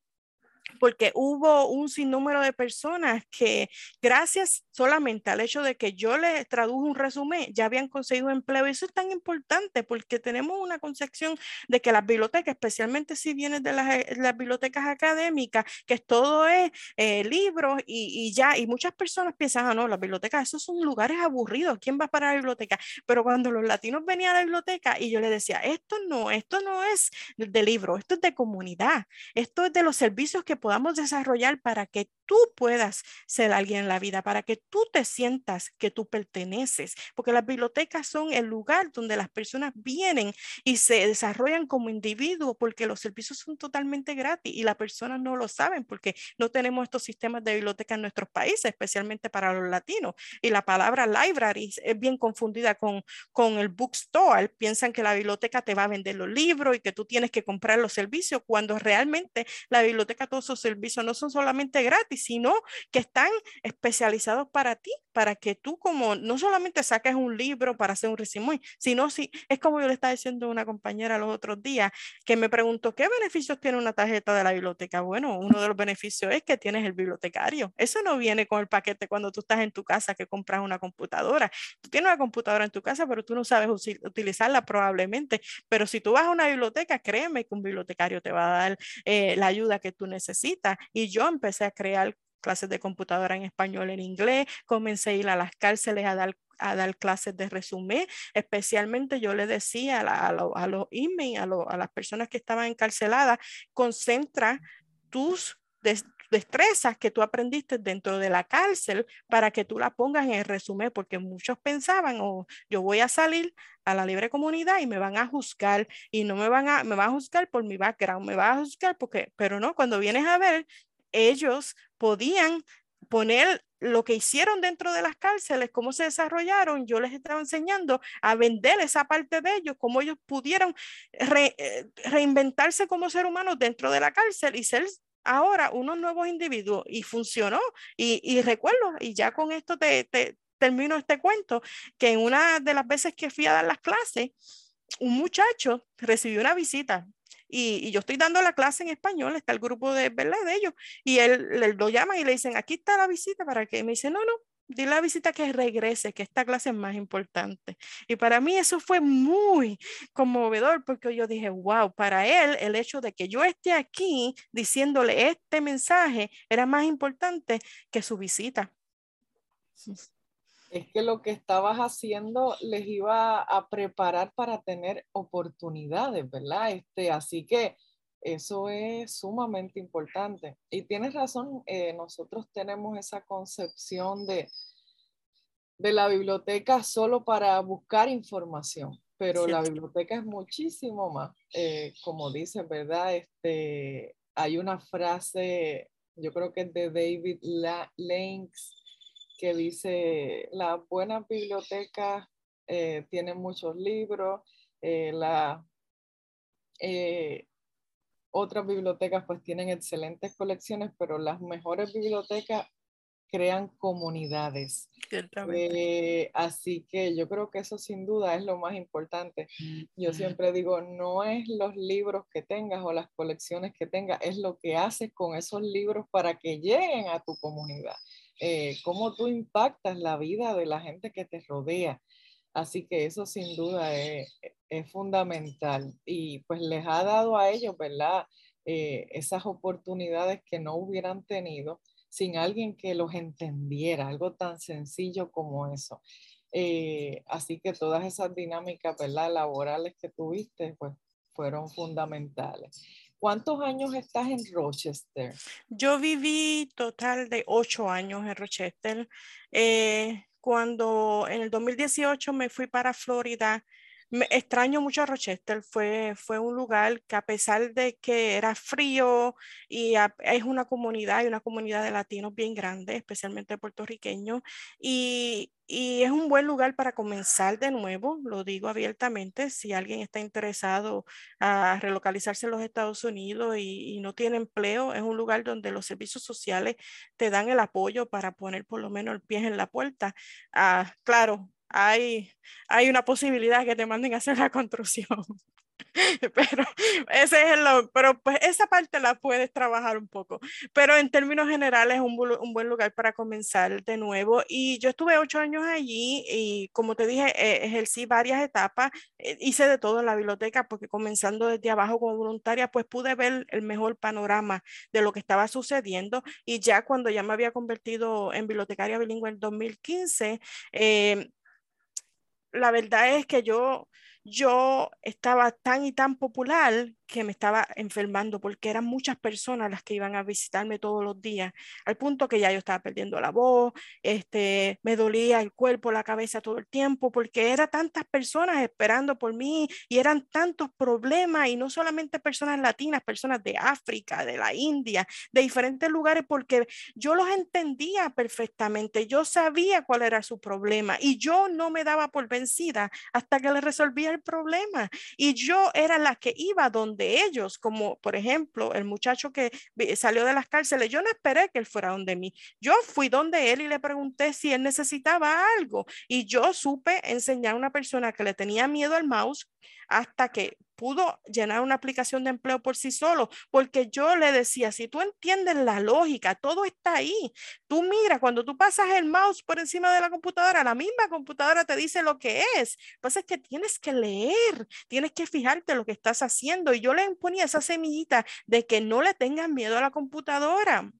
porque hubo un sinnúmero de personas que gracias solamente al hecho de que yo les traduje un resumen, ya habían conseguido empleo. Y eso es tan importante porque tenemos una concepción de que las bibliotecas, especialmente si vienes de las, eh, las bibliotecas académicas, que todo es eh, libros y, y, ya, y muchas personas piensan, ah, no, las bibliotecas, esos son lugares aburridos, ¿quién va para la biblioteca? Pero cuando los latinos venían a la biblioteca y yo les decía, esto no, esto no es de libros, esto es de comunidad, esto es de los servicios que podamos desarrollar para que tú puedas ser alguien en la vida, para que tú te sientas que tú perteneces, porque las bibliotecas son el lugar donde las personas vienen y se desarrollan como individuos, porque los servicios son totalmente gratis y las personas no lo saben porque no tenemos estos sistemas de biblioteca en nuestros países, especialmente para los latinos. Y la palabra library es bien confundida con, con el bookstore. Piensan que la biblioteca te va a vender los libros y que tú tienes que comprar los servicios, cuando realmente la biblioteca servicios no son solamente gratis, sino que están especializados para ti, para que tú como no solamente saques un libro para hacer un resumen, sino si es como yo le estaba diciendo a una compañera los otros días que me preguntó qué beneficios tiene una tarjeta de la biblioteca. Bueno, uno de los beneficios es que tienes el bibliotecario. Eso no viene con el paquete cuando tú estás en tu casa que compras una computadora. Tú tienes una computadora en tu casa, pero tú no sabes utilizarla probablemente. Pero si tú vas a una biblioteca, créeme que un bibliotecario te va a dar eh, la ayuda que tú necesitas. Y yo empecé a crear clases de computadora en español, en inglés, comencé a ir a las cárceles a dar a dar clases de resumen, especialmente yo le decía a, a, los emails, a, las personas que estaban encarceladas, concentra tus destrezas que tú aprendiste dentro de la cárcel para que tú la pongas en el resumen, porque muchos pensaban, o oh, yo voy a salir a la libre comunidad y me van a juzgar y no me van a, me van a juzgar por mi background, me van a juzgar porque, pero no, cuando vienes a ver, ellos podían poner lo que hicieron dentro de las cárceles, cómo se desarrollaron, yo les estaba enseñando a vender esa parte de ellos, cómo ellos pudieron eh, reinventarse como ser humanos dentro de la cárcel y ser ahora unos nuevos individuos. Y funcionó. Y, recuerdo, y ya con esto te, te termino este cuento, que en una de las veces que fui a dar las clases, un muchacho recibió una visita y, yo estoy dando la clase en español, está el grupo de, ¿verdad? de ellos, y él, lo llaman y le dicen, aquí está la visita para que, me dice, no, no, dile la visita que regrese, que esta clase es más importante. Y para mí eso fue muy conmovedor porque yo dije, wow, para él el hecho de que yo esté aquí diciéndole este mensaje era más importante que su visita es que lo que estabas haciendo les iba a preparar para tener oportunidades, ¿verdad? Este, así que eso es sumamente importante. Y tienes razón, eh, nosotros tenemos esa concepción de, de la biblioteca solo para buscar información, pero la biblioteca es muchísimo más. Eh, como dice, ¿verdad? Este, hay una frase, yo creo que es de David Lanks, que dice, las buenas bibliotecas eh, tienen muchos libros, eh, la, eh, otras bibliotecas pues tienen excelentes colecciones, pero las mejores bibliotecas crean comunidades. así que yo creo que eso sin duda es lo más importante. Yo siempre digo, no es los libros que tengas o las colecciones que tengas, es lo que haces con esos libros para que lleguen a tu comunidad. Eh, cómo tú impactas la vida de la gente que te rodea. Así que eso sin duda es, fundamental y pues les ha dado a ellos, ¿verdad? Eh, esas oportunidades que no hubieran tenido sin alguien que los entendiera, algo tan sencillo como eso. Eh, así que todas esas dinámicas, ¿verdad? Laborales que tuviste, pues fueron fundamentales. ¿Cuántos años estás en Rochester? Yo viví total de ocho años en Rochester. Eh, cuando en el 2018 me fui para Florida, me extraño mucho a Rochester, fue, fue un lugar que a pesar de que era frío y es una comunidad, y una comunidad de latinos bien grande, especialmente puertorriqueños, y, y es un buen lugar para comenzar de nuevo, lo digo abiertamente, si alguien está interesado a relocalizarse en los Estados Unidos y, no tiene empleo, es un lugar donde los servicios sociales te dan el apoyo para poner por lo menos el pie en la puerta. Ah, claro, hay, hay una posibilidad que te manden a hacer la construcción. (laughs) pero ese es el, pero pues esa parte la puedes trabajar un poco, pero en términos generales es un, un, buen lugar para comenzar de nuevo. Y yo estuve ocho años allí y como te dije, eh, ejercí varias etapas, eh, hice de todo en la biblioteca porque comenzando desde abajo como voluntaria, pues pude ver el mejor panorama de lo que estaba sucediendo. Y ya cuando ya me había convertido en bibliotecaria bilingüe en 2015, eh, la verdad es que yo yo estaba tan y tan popular que me estaba enfermando porque eran muchas personas las que iban a visitarme todos los días, al punto que ya yo estaba perdiendo la voz, este, me dolía el cuerpo, la cabeza todo el tiempo, porque eran tantas personas esperando por mí y eran tantos problemas y no solamente personas latinas, personas de África, de la India, de diferentes lugares, porque yo los entendía perfectamente, yo sabía cuál era su problema y yo no me daba por vencida hasta que le resolvía problema. Y yo era la que iba donde ellos, como por ejemplo el muchacho que salió de las cárceles, yo no esperé que él fuera donde mí. Yo fui donde él y le pregunté si él necesitaba algo. Y yo supe enseñar a una persona que le tenía miedo al mouse hasta que pudo llenar una aplicación de empleo por sí solo, porque yo le decía, si tú entiendes la lógica, todo está ahí. Tú mira, cuando tú pasas el mouse por encima de la computadora, la misma computadora te dice lo que es. Entonces es que tienes que leer, tienes que fijarte lo que estás haciendo. Y yo le ponía esa semillita de que no le tengan miedo a la computadora.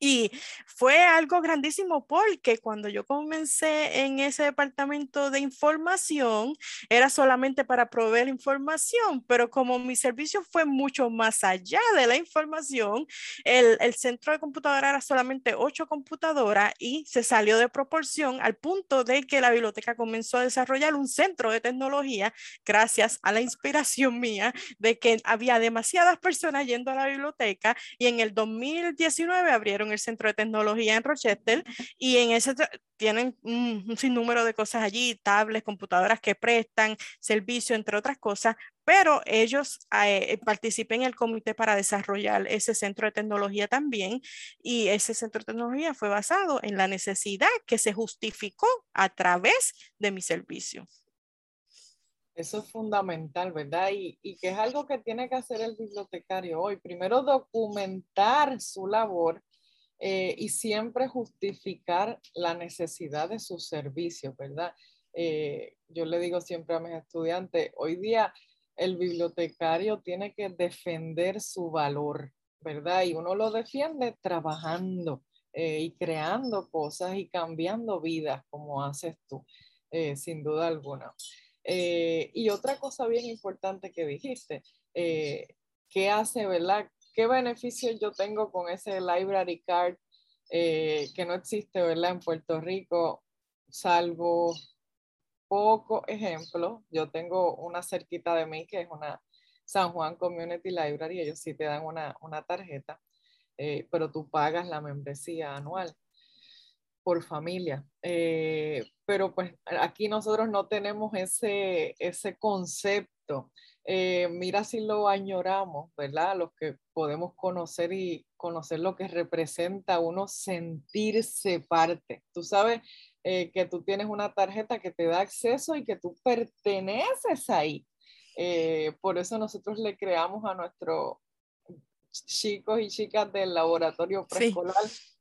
Y fue algo grandísimo porque cuando yo comencé en ese departamento de información, era solamente para proveer información, pero como mi servicio fue mucho más allá de la información, el, el centro de computadora era solamente ocho computadoras y se salió de proporción al punto de que la biblioteca comenzó a desarrollar un centro de tecnología gracias a la inspiración mía de que había demasiadas personas yendo a la biblioteca y en el 2019 abrieron el Centro de Tecnología en Rochester y en ese tienen un, sinnúmero de cosas allí, tablets, computadoras que prestan, servicio, entre otras cosas, pero ellos eh, participan en el comité para desarrollar ese centro de tecnología también y ese centro de tecnología fue basado en la necesidad que se justificó a través de mi servicio. Eso es fundamental, ¿verdad? Y, y, que es algo que tiene que hacer el bibliotecario hoy. Primero, documentar su labor eh, y siempre justificar la necesidad de sus servicios, ¿verdad? Eh, yo le digo siempre a mis estudiantes, hoy día el bibliotecario tiene que defender su valor, ¿verdad? Y uno lo defiende trabajando eh, y creando cosas y cambiando vidas como haces tú, sin duda alguna. y otra cosa bien importante que dijiste, ¿qué hace, verdad? ¿Qué beneficios yo tengo con ese library card eh, que no existe, ¿verdad? En Puerto Rico, salvo poco ejemplo. Yo tengo una cerquita de mí que es una San Juan Community Library, ellos sí te dan una, una tarjeta, eh, pero tú pagas la membresía anual por familia. Eh, pero pues aquí nosotros no tenemos ese, ese concepto eh, mira si lo añoramos, ¿verdad? Los que podemos conocer y conocer lo que representa uno sentirse parte. Tú sabes eh, que tú tienes una tarjeta que te da acceso y que tú perteneces ahí. Eh, por eso nosotros le creamos a nuestros chicos y chicas del laboratorio preescolar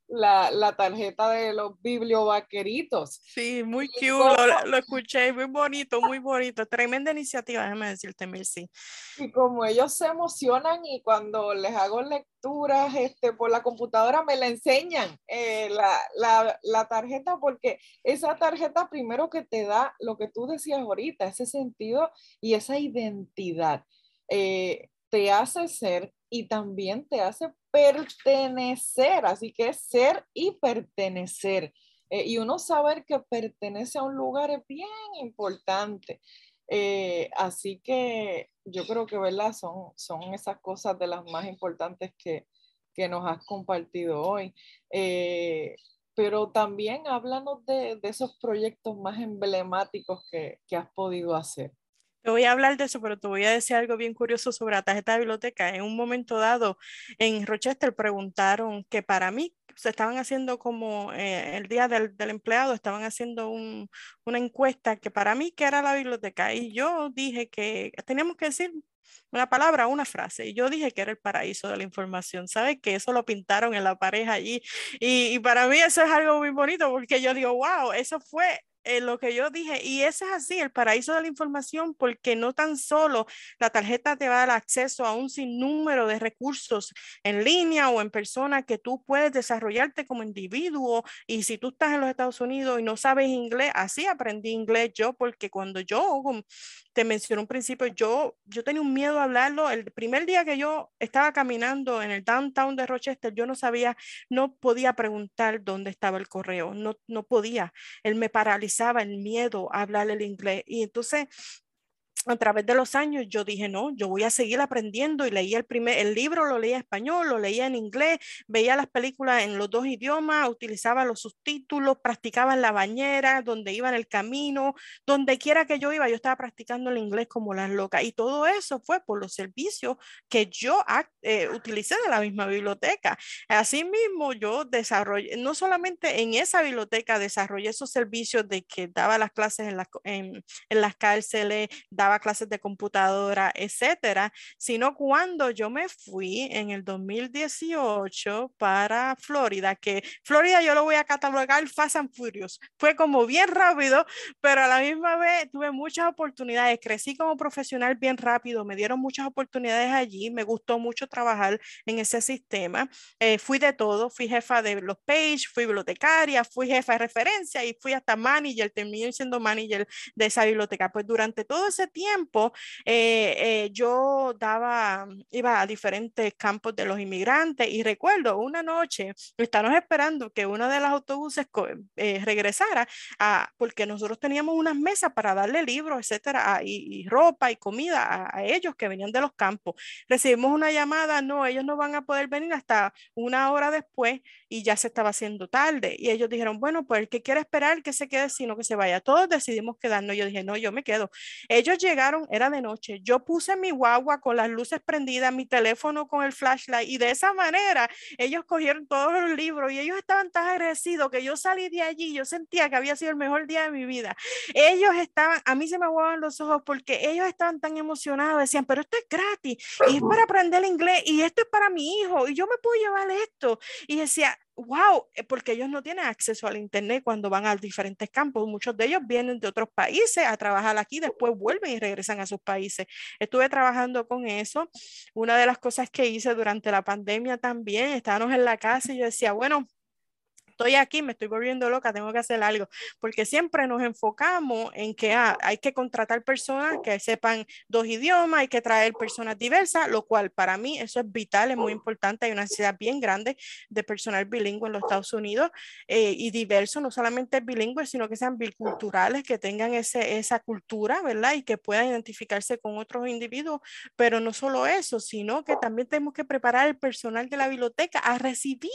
la, la, tarjeta de los bibliovaqueritos. Sí, muy cute, lo, lo, escuché, muy bonito, muy bonito, tremenda iniciativa, déjame decirte, sí Y como ellos se emocionan y cuando les hago lecturas este, por la computadora me la enseñan eh, la, la, la, tarjeta porque esa tarjeta primero que te da lo que tú decías ahorita, ese sentido y esa identidad. Eh, te hace ser y también te hace pertenecer, así que ser y pertenecer. Eh, y uno saber que pertenece a un lugar es bien importante. Eh, así que yo creo que, ¿verdad? Son, son esas cosas de las más importantes que, que nos has compartido hoy. Eh, pero también háblanos de, de, esos proyectos más emblemáticos que, que has podido hacer. Te voy a hablar de eso, pero te voy a decir algo bien curioso sobre la tarjeta de biblioteca. En un momento dado, en Rochester preguntaron que para mí se estaban haciendo como eh, el día del, empleado, estaban haciendo un, una encuesta que para mí que era la biblioteca. Y yo dije que teníamos que decir una palabra, una frase. Y yo dije que era el paraíso de la información. ¿Sabes? Que eso lo pintaron en la pareja allí. Y, y para mí eso es algo muy bonito porque yo digo, wow, eso fue eh, lo que yo dije, y eso es así, el paraíso de la información, porque no tan solo la tarjeta te va a dar acceso a un sinnúmero de recursos en línea o en persona que tú puedes desarrollarte como individuo, y si tú estás en los Estados Unidos y no sabes inglés, así aprendí inglés yo, porque cuando yo te mencioné un principio, yo, yo tenía un miedo a hablarlo. El primer día que yo estaba caminando en el downtown de Rochester, yo no sabía, no podía preguntar dónde estaba el correo, no, no podía. Él me paralizaba el miedo a hablar el inglés. Y entonces a través de los años yo dije, no, yo voy a seguir aprendiendo y leía el primer, el libro lo leía en español, lo leía en inglés, veía las películas en los dos idiomas, utilizaba los subtítulos, practicaba en la bañera, donde iba en el camino, donde quiera que yo iba, yo estaba practicando el inglés como las locas y todo eso fue por los servicios que yo eh, utilicé de la misma biblioteca. Asimismo, yo desarrollé, no solamente en esa biblioteca desarrollé esos servicios de que daba las clases en, en, en las cárceles, daba clases de computadora, etcétera, sino cuando yo me fui en el 2018 para Florida, que Florida yo lo voy a catalogar Fast and Furious. Fue como bien rápido, pero a la misma vez tuve muchas oportunidades. Crecí como profesional bien rápido, me dieron muchas oportunidades allí, me gustó mucho trabajar en ese sistema. Eh, fui de todo, fui jefa de los page, fui bibliotecaria, fui jefa de referencia y fui hasta manager, terminé siendo manager de esa biblioteca. Pues durante todo ese tiempo, tiempo, eh, eh, yo daba, iba a diferentes campos de los inmigrantes y recuerdo una noche, estábamos esperando que uno de los autobuses eh, regresara a, porque nosotros teníamos unas mesas para darle libros, etcétera, y, ropa y comida a, a, ellos que venían de los campos. Recibimos una llamada, no, ellos no van a poder venir hasta una hora después y ya se estaba haciendo tarde. Y ellos dijeron, bueno, pues el que quiere esperar que se quede, sino que se vaya. Todos decidimos quedarnos. Yo dije, no, yo me quedo. Ellos llegaron, era de noche. Yo puse mi guagua con las luces prendidas, mi teléfono con el flashlight y de esa manera ellos cogieron todos los libros y ellos estaban tan agradecidos que yo salí de allí, yo sentía que había sido el mejor día de mi vida. Ellos estaban, a mí se me aguaban los ojos porque ellos estaban tan emocionados, decían, pero esto es gratis y es para aprender inglés y esto es para mi hijo y yo me puedo llevar esto. Y decía, wow, eh, porque ellos no tienen acceso al Internet cuando van a diferentes campos. Muchos de ellos vienen de otros países a trabajar aquí, después vuelven y regresan a sus países. Estuve trabajando con eso. Una de las cosas que hice durante la pandemia también, estábamos en la casa y yo decía, bueno, estoy aquí, me estoy volviendo loca, tengo que hacer algo, porque siempre nos enfocamos en que ah, hay que contratar personas que sepan dos idiomas, hay que traer personas diversas, lo cual para mí eso es vital, es muy importante, hay una necesidad bien grande de personal bilingüe en los Estados Unidos eh, y diverso, no solamente bilingüe, sino que sean biculturales, que tengan ese, esa cultura, ¿verdad? Y que puedan identificarse con otros individuos, pero no solo eso, sino que también tenemos que preparar el personal de la biblioteca a recibir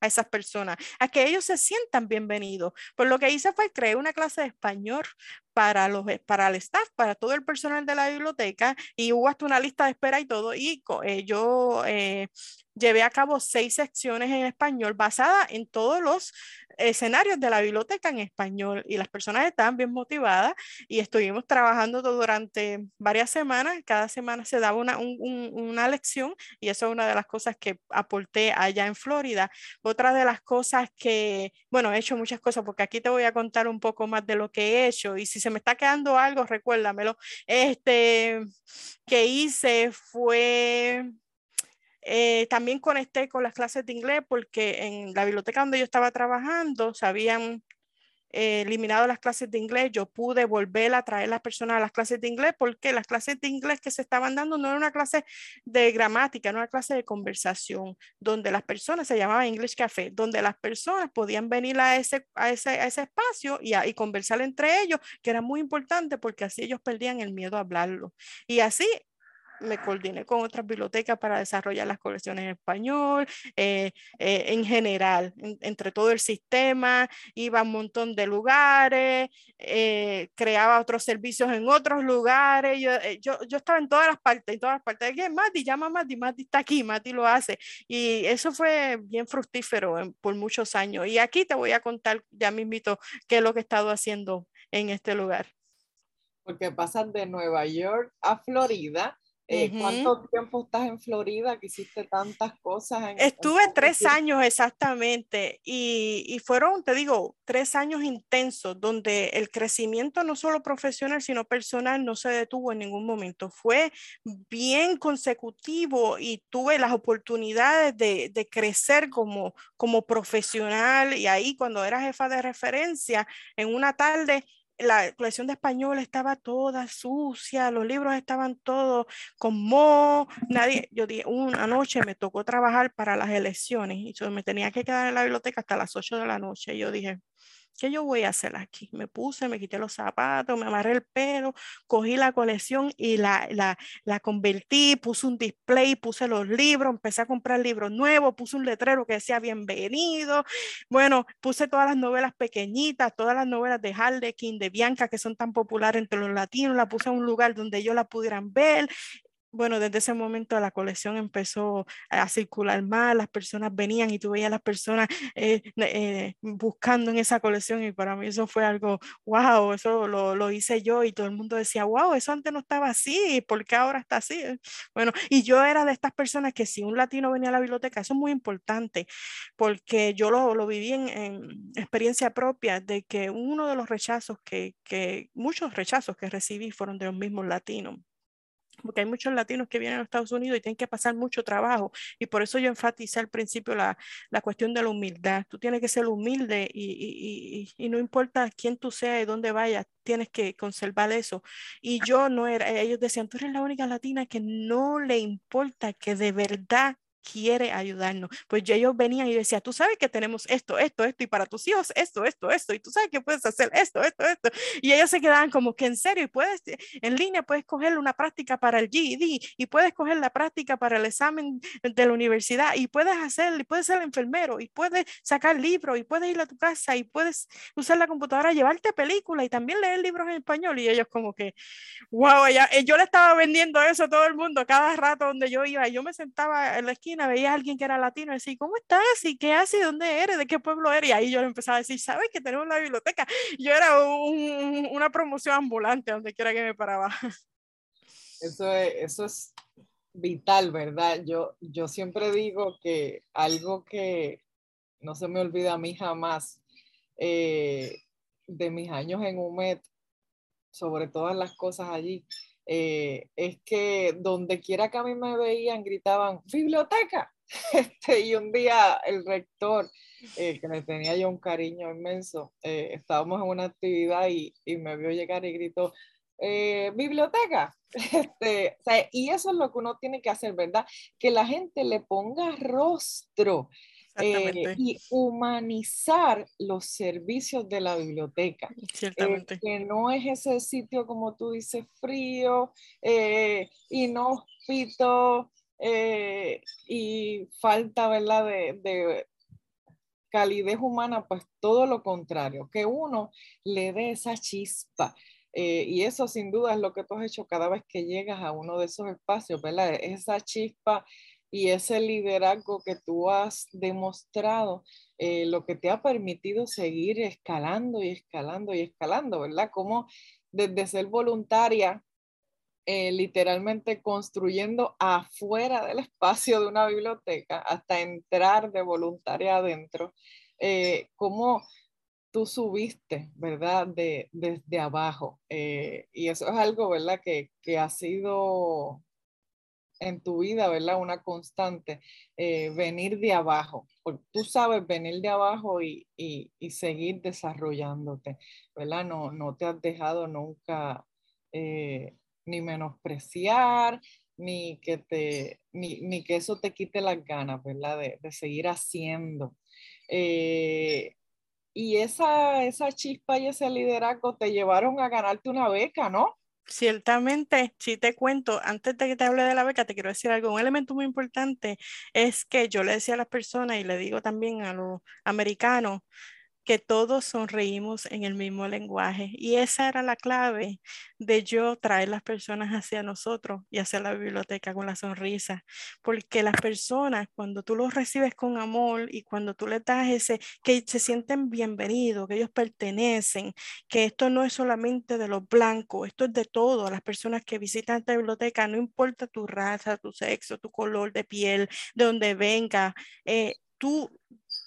a esas personas, a que ellos se sientan bienvenidos. Pues lo que hice fue crear una clase de español para, los, para el staff, para todo el personal de la biblioteca y hubo hasta una lista de espera y todo. Y eh, yo eh, llevé a cabo seis secciones en español basadas en todos los escenarios de la biblioteca en español y las personas estaban bien motivadas y estuvimos trabajando durante varias semanas. Cada semana se daba una, una lección y eso es una de las cosas que aporté allá en Florida. Otra de las cosas que, bueno, he hecho muchas cosas porque aquí te voy a contar un poco más de lo que he hecho y si se me está quedando algo, recuérdamelo. Este que hice fue eh, también conecté con las clases de inglés porque en la biblioteca donde yo estaba trabajando se habían eh, eliminado las clases de inglés. Yo pude volver a traer las personas a las clases de inglés porque las clases de inglés que se estaban dando no era una clase de gramática, era una clase de conversación donde las personas se llamaba English Café, donde las personas podían venir a ese, a ese, a ese espacio y, y conversar entre ellos, que era muy importante porque así ellos perdían el miedo a hablarlo. Y así me coordiné con otras bibliotecas para desarrollar las colecciones en español, eh, eh, en general, entre todo el sistema, iba a un montón de lugares, eh, creaba otros servicios en otros lugares, yo, yo, yo, estaba en todas las partes, en todas las partes, que Mati, llama a Mati, Mati está aquí, Mati lo hace, y eso fue bien fructífero por muchos años, y aquí te voy a contar ya mismito qué es lo que he estado haciendo en este lugar. Porque pasan de Nueva York a Florida eh, ¿Cuánto tiempo estás en Florida que hiciste tantas cosas? Estuve tres años exactamente y, y, fueron, te digo, tres años intensos donde el crecimiento no solo profesional, sino personal no se detuvo en ningún momento. Fue bien consecutivo y tuve las oportunidades de, de crecer como, como profesional y ahí cuando era jefa de referencia, en una tarde la colección de español estaba toda sucia, los libros estaban todos con moho, nadie, yo dije, una noche me tocó trabajar para las elecciones y yo me tenía que quedar en la biblioteca hasta las 8 de la noche. Y yo dije, ¿qué yo voy a hacer aquí? Me puse, me quité los zapatos, me amarré el pelo, cogí la colección y la, la, la convertí, puse un display, puse los libros, empecé a comprar libros nuevos, puse un letrero que decía bienvenido. Bueno, puse todas las novelas pequeñitas, todas las novelas de Harlequin, de Bianca, que son tan populares entre los latinos, la puse en un lugar donde ellos la pudieran ver bueno, desde ese momento la colección empezó a circular más, las personas venían y tú veías a las personas eh, eh, buscando en esa colección y para mí eso fue algo, wow, eso lo, lo, hice yo y todo el mundo decía, wow, eso antes no estaba así, ¿por qué ahora está así? Bueno, y yo era de estas personas que si un latino venía a la biblioteca, eso es muy importante, porque yo lo, lo viví en, en, experiencia propia de que uno de los rechazos que, que, muchos rechazos que recibí fueron de los mismos latinos porque hay muchos latinos que vienen a Estados Unidos y tienen que pasar mucho trabajo. Y por eso yo enfaticé al principio la, la cuestión de la humildad. Tú tienes que ser humilde y, y, y, no importa quién tú seas y dónde vayas, tienes que conservar eso. Y yo no era, ellos decían, tú eres la única latina que no le importa que de verdad quiere ayudarnos. Pues yo, ellos venían y decía, tú sabes que tenemos esto, esto, esto, y para tus hijos esto, esto, esto, y tú sabes que puedes hacer esto, esto, esto. Y ellos se quedaban como que en serio, y puedes, en línea puedes coger una práctica para el GED, y puedes coger la práctica para el examen de la universidad, y puedes hacer, y puedes ser enfermero, y puedes sacar libros, y puedes ir a tu casa, y puedes usar la computadora, llevarte películas, y también leer libros en español. Y ellos como que, wow, ella, eh, yo le estaba vendiendo eso a todo el mundo cada rato donde yo iba, y yo me sentaba en la esquina veía a alguien que era latino y decía, ¿cómo estás? ¿Y qué haces? ¿Dónde eres? ¿De qué pueblo eres? Y ahí yo empezaba a decir, ¿sabes que tenemos la biblioteca? Yo era un, una promoción ambulante donde quiera que me paraba. Eso es, eso es vital, ¿verdad? Yo, yo siempre digo que algo que no se me olvida a mí jamás eh, de mis años en UMED, sobre todas las cosas allí, eh, es que donde quiera que a mí me veían gritaban, biblioteca. (laughs) Este, y un día el rector, eh, que me tenía yo un cariño inmenso, eh, estábamos en una actividad y, y, me vio llegar y gritó, biblioteca. (laughs) Este, y eso es lo que uno tiene que hacer, ¿verdad? Que la gente le ponga rostro eh, y humanizar los servicios de la biblioteca. Ciertamente. Eh, que no es ese sitio, como tú dices, frío, eh, inhóspito eh, y falta, ¿verdad?, de, de calidez humana, pues todo lo contrario, que uno le dé esa chispa. Eh, y eso sin duda es lo que tú has hecho cada vez que llegas a uno de esos espacios, ¿verdad? Esa chispa y ese liderazgo que tú has demostrado, eh, lo que te ha permitido seguir escalando y escalando y escalando, ¿verdad? Como desde ser voluntaria, eh, literalmente construyendo afuera del espacio de una biblioteca hasta entrar de voluntaria adentro, eh, cómo tú subiste, ¿verdad? De, desde abajo. y eso es algo, ¿verdad? Que, que ha sido en tu vida, ¿verdad? Una constante, eh, venir de abajo. Porque tú sabes venir de abajo y, y, y, seguir desarrollándote, ¿verdad? No, no te has dejado nunca eh, ni menospreciar, ni que, te, ni, ni, que eso te quite las ganas, ¿verdad? De, de seguir haciendo. Eh, y esa, esa chispa y ese liderazgo te llevaron a ganarte una beca, ¿no? Ciertamente, si te cuento, antes de que te hable de la beca, te quiero decir algo. Un elemento muy importante es que yo le decía a las personas y le digo también a los americanos, que todos sonreímos en el mismo lenguaje. Y esa era la clave de yo traer las personas hacia nosotros y hacia la biblioteca con la sonrisa. Porque las personas, cuando tú los recibes con amor y cuando tú les das ese, que se sienten bienvenidos, que ellos pertenecen, que esto no es solamente de los blancos, esto es de todo. Las personas que visitan esta biblioteca, no importa tu raza, tu sexo, tu color de piel, de donde venga, eh, tú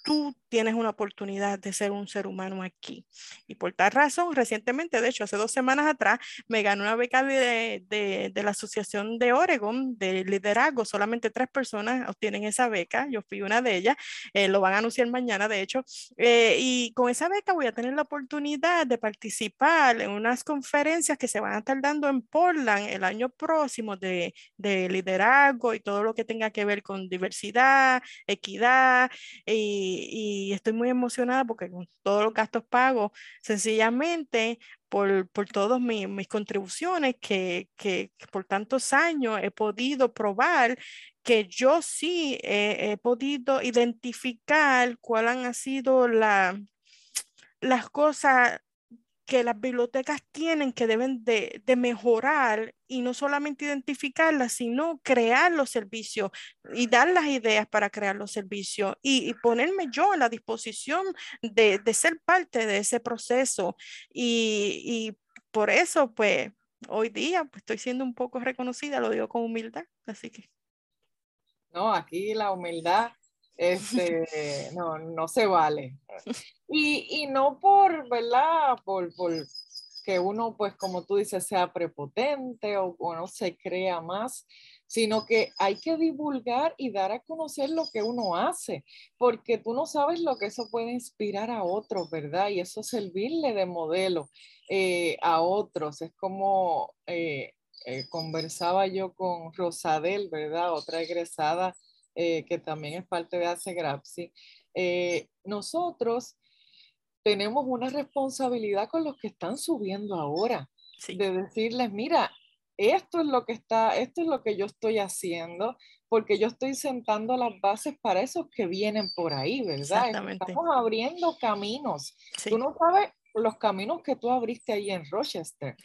tú tienes una oportunidad de ser un ser humano aquí. Y por tal razón, recientemente, de hecho, hace dos semanas atrás, me gané una beca de, de, de, la Asociación de Oregon de liderazgo. Solamente tres personas obtienen esa beca. Yo fui una de ellas. Eh, lo van a anunciar mañana, de hecho. Eh, y con esa beca voy a tener la oportunidad de participar en unas conferencias que se van a estar dando en Portland el año próximo de, de liderazgo y todo lo que tenga que ver con diversidad, equidad y y, y estoy muy emocionada porque con todos los gastos pagos, sencillamente por, por todas mis, contribuciones que, que, por tantos años he podido probar que yo sí he podido identificar cuáles han sido la, las cosas que las bibliotecas tienen que deben de, mejorar y no solamente identificarlas, sino crear los servicios y dar las ideas para crear los servicios y, ponerme yo a la disposición de, ser parte de ese proceso. Y, por eso, pues, hoy día pues, estoy siendo un poco reconocida, lo digo con humildad, así que. No, aquí la humildad este, (laughs) no, no se vale. Y, y no por, ¿verdad? Por, por, que uno, pues como tú dices, sea prepotente o, o no se crea más, sino que hay que divulgar y dar a conocer lo que uno hace, porque tú no sabes lo que eso puede inspirar a otros, ¿verdad? Y eso servirle de modelo eh, a otros. Es como eh, eh, conversaba yo con Rosadel, ¿verdad? Otra egresada eh, que también es parte de ACE Grapsi, eh, nosotros tenemos una responsabilidad con los que están subiendo ahora, de decirles, mira, esto es lo que está, esto es lo que yo estoy haciendo, porque yo estoy sentando las bases para esos que vienen por ahí, ¿verdad? Estamos abriendo caminos. Tú no sabes los caminos que tú abriste ahí en Rochester.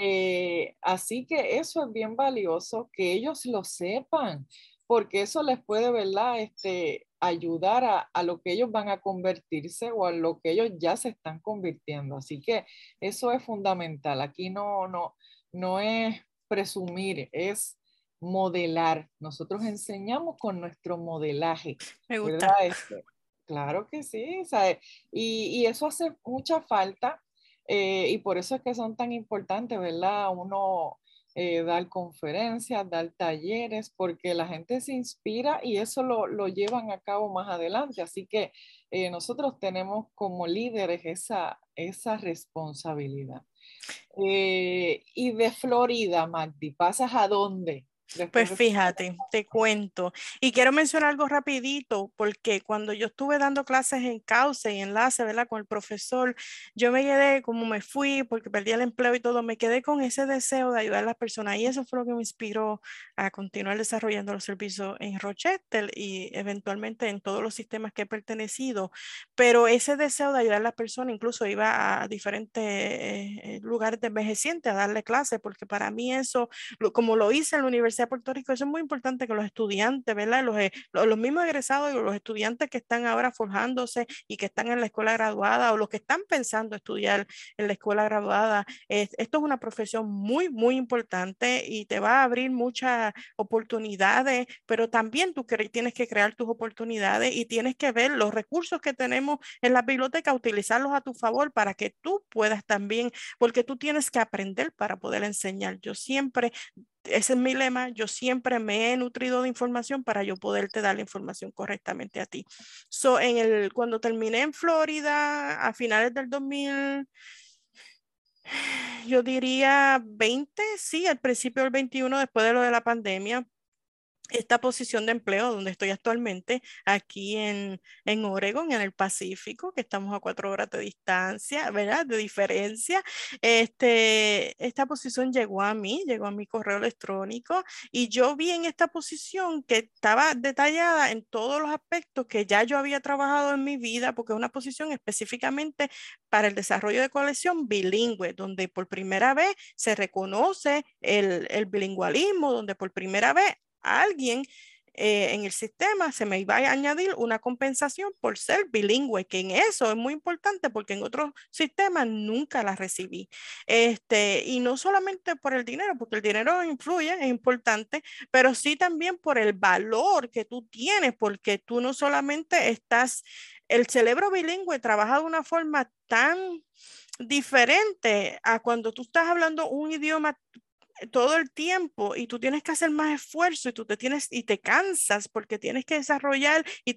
Eh, así que eso es bien valioso, que ellos lo sepan, porque eso les puede, ¿verdad? Este, ayudar a, a, lo que ellos van a convertirse o a lo que ellos ya se están convirtiendo. Así que eso es fundamental. Aquí no, no, no es presumir, es modelar. Nosotros enseñamos con nuestro modelaje. Me gusta. Este, claro que sí, Y, y, eso hace mucha falta eh, y por eso es que son tan importantes, ¿verdad? Uno eh, dar conferencias, dar talleres, porque la gente se inspira y eso lo, lo llevan a cabo más adelante. Así que eh, nosotros tenemos como líderes esa, esa responsabilidad. Eh, y de Florida, Magdi, ¿pasas a dónde? Pues fíjate, te cuento. Y quiero mencionar algo rapidito, porque cuando yo estuve dando clases en cauce y enlace, ¿verdad? Con el profesor, yo me quedé, como me fui, porque perdí el empleo y todo, me quedé con ese deseo de ayudar a las personas. Y eso fue lo que me inspiró a continuar desarrollando los servicios en Rochester y eventualmente en todos los sistemas que he pertenecido. Pero ese deseo de ayudar a las personas, incluso iba a diferentes eh, eh, lugares de envejecientes a darle clases, porque para mí eso, como lo hice en la universidad, Puerto Rico, eso es muy importante que los estudiantes, ¿verdad? Los, eh, los, mismos egresados y los estudiantes que están ahora forjándose y que están en la escuela graduada o los que están pensando estudiar en la escuela graduada, esto es una profesión muy, muy importante y te va a abrir muchas oportunidades, pero también tú tienes que crear tus oportunidades y tienes que ver los recursos que tenemos en la biblioteca, utilizarlos a tu favor para que tú puedas también, porque tú tienes que aprender para poder enseñar. Yo siempre ese es mi lema, yo siempre me he nutrido de información para yo poderte dar la información correctamente a ti. So, en el, cuando terminé en Florida a finales del 2000, (sighs) yo diría 20, sí, al principio del 21, después de lo de la pandemia, esta posición de empleo donde estoy actualmente, aquí en, en Oregon, en el Pacífico, que estamos a cuatro horas de distancia, ¿verdad? De diferencia. Este, esta posición llegó a mí, llegó a mi correo electrónico y yo vi en esta posición que estaba detallada en todos los aspectos que ya yo había trabajado en mi vida, porque es una posición específicamente para el desarrollo de colección bilingüe, donde por primera vez se reconoce el, el bilingüalismo, donde por primera vez alguien eh, en el sistema se me iba a añadir una compensación por ser bilingüe, que en eso es muy importante porque en otros sistemas nunca la recibí. Este, y no solamente por el dinero, porque el dinero influye, es importante, pero sí también por el valor que tú tienes, porque tú no solamente estás, el cerebro bilingüe trabaja de una forma tan diferente a cuando tú estás hablando un idioma todo el tiempo y tú tienes que hacer más esfuerzo y tú te tienes y te cansas porque tienes que desarrollar y,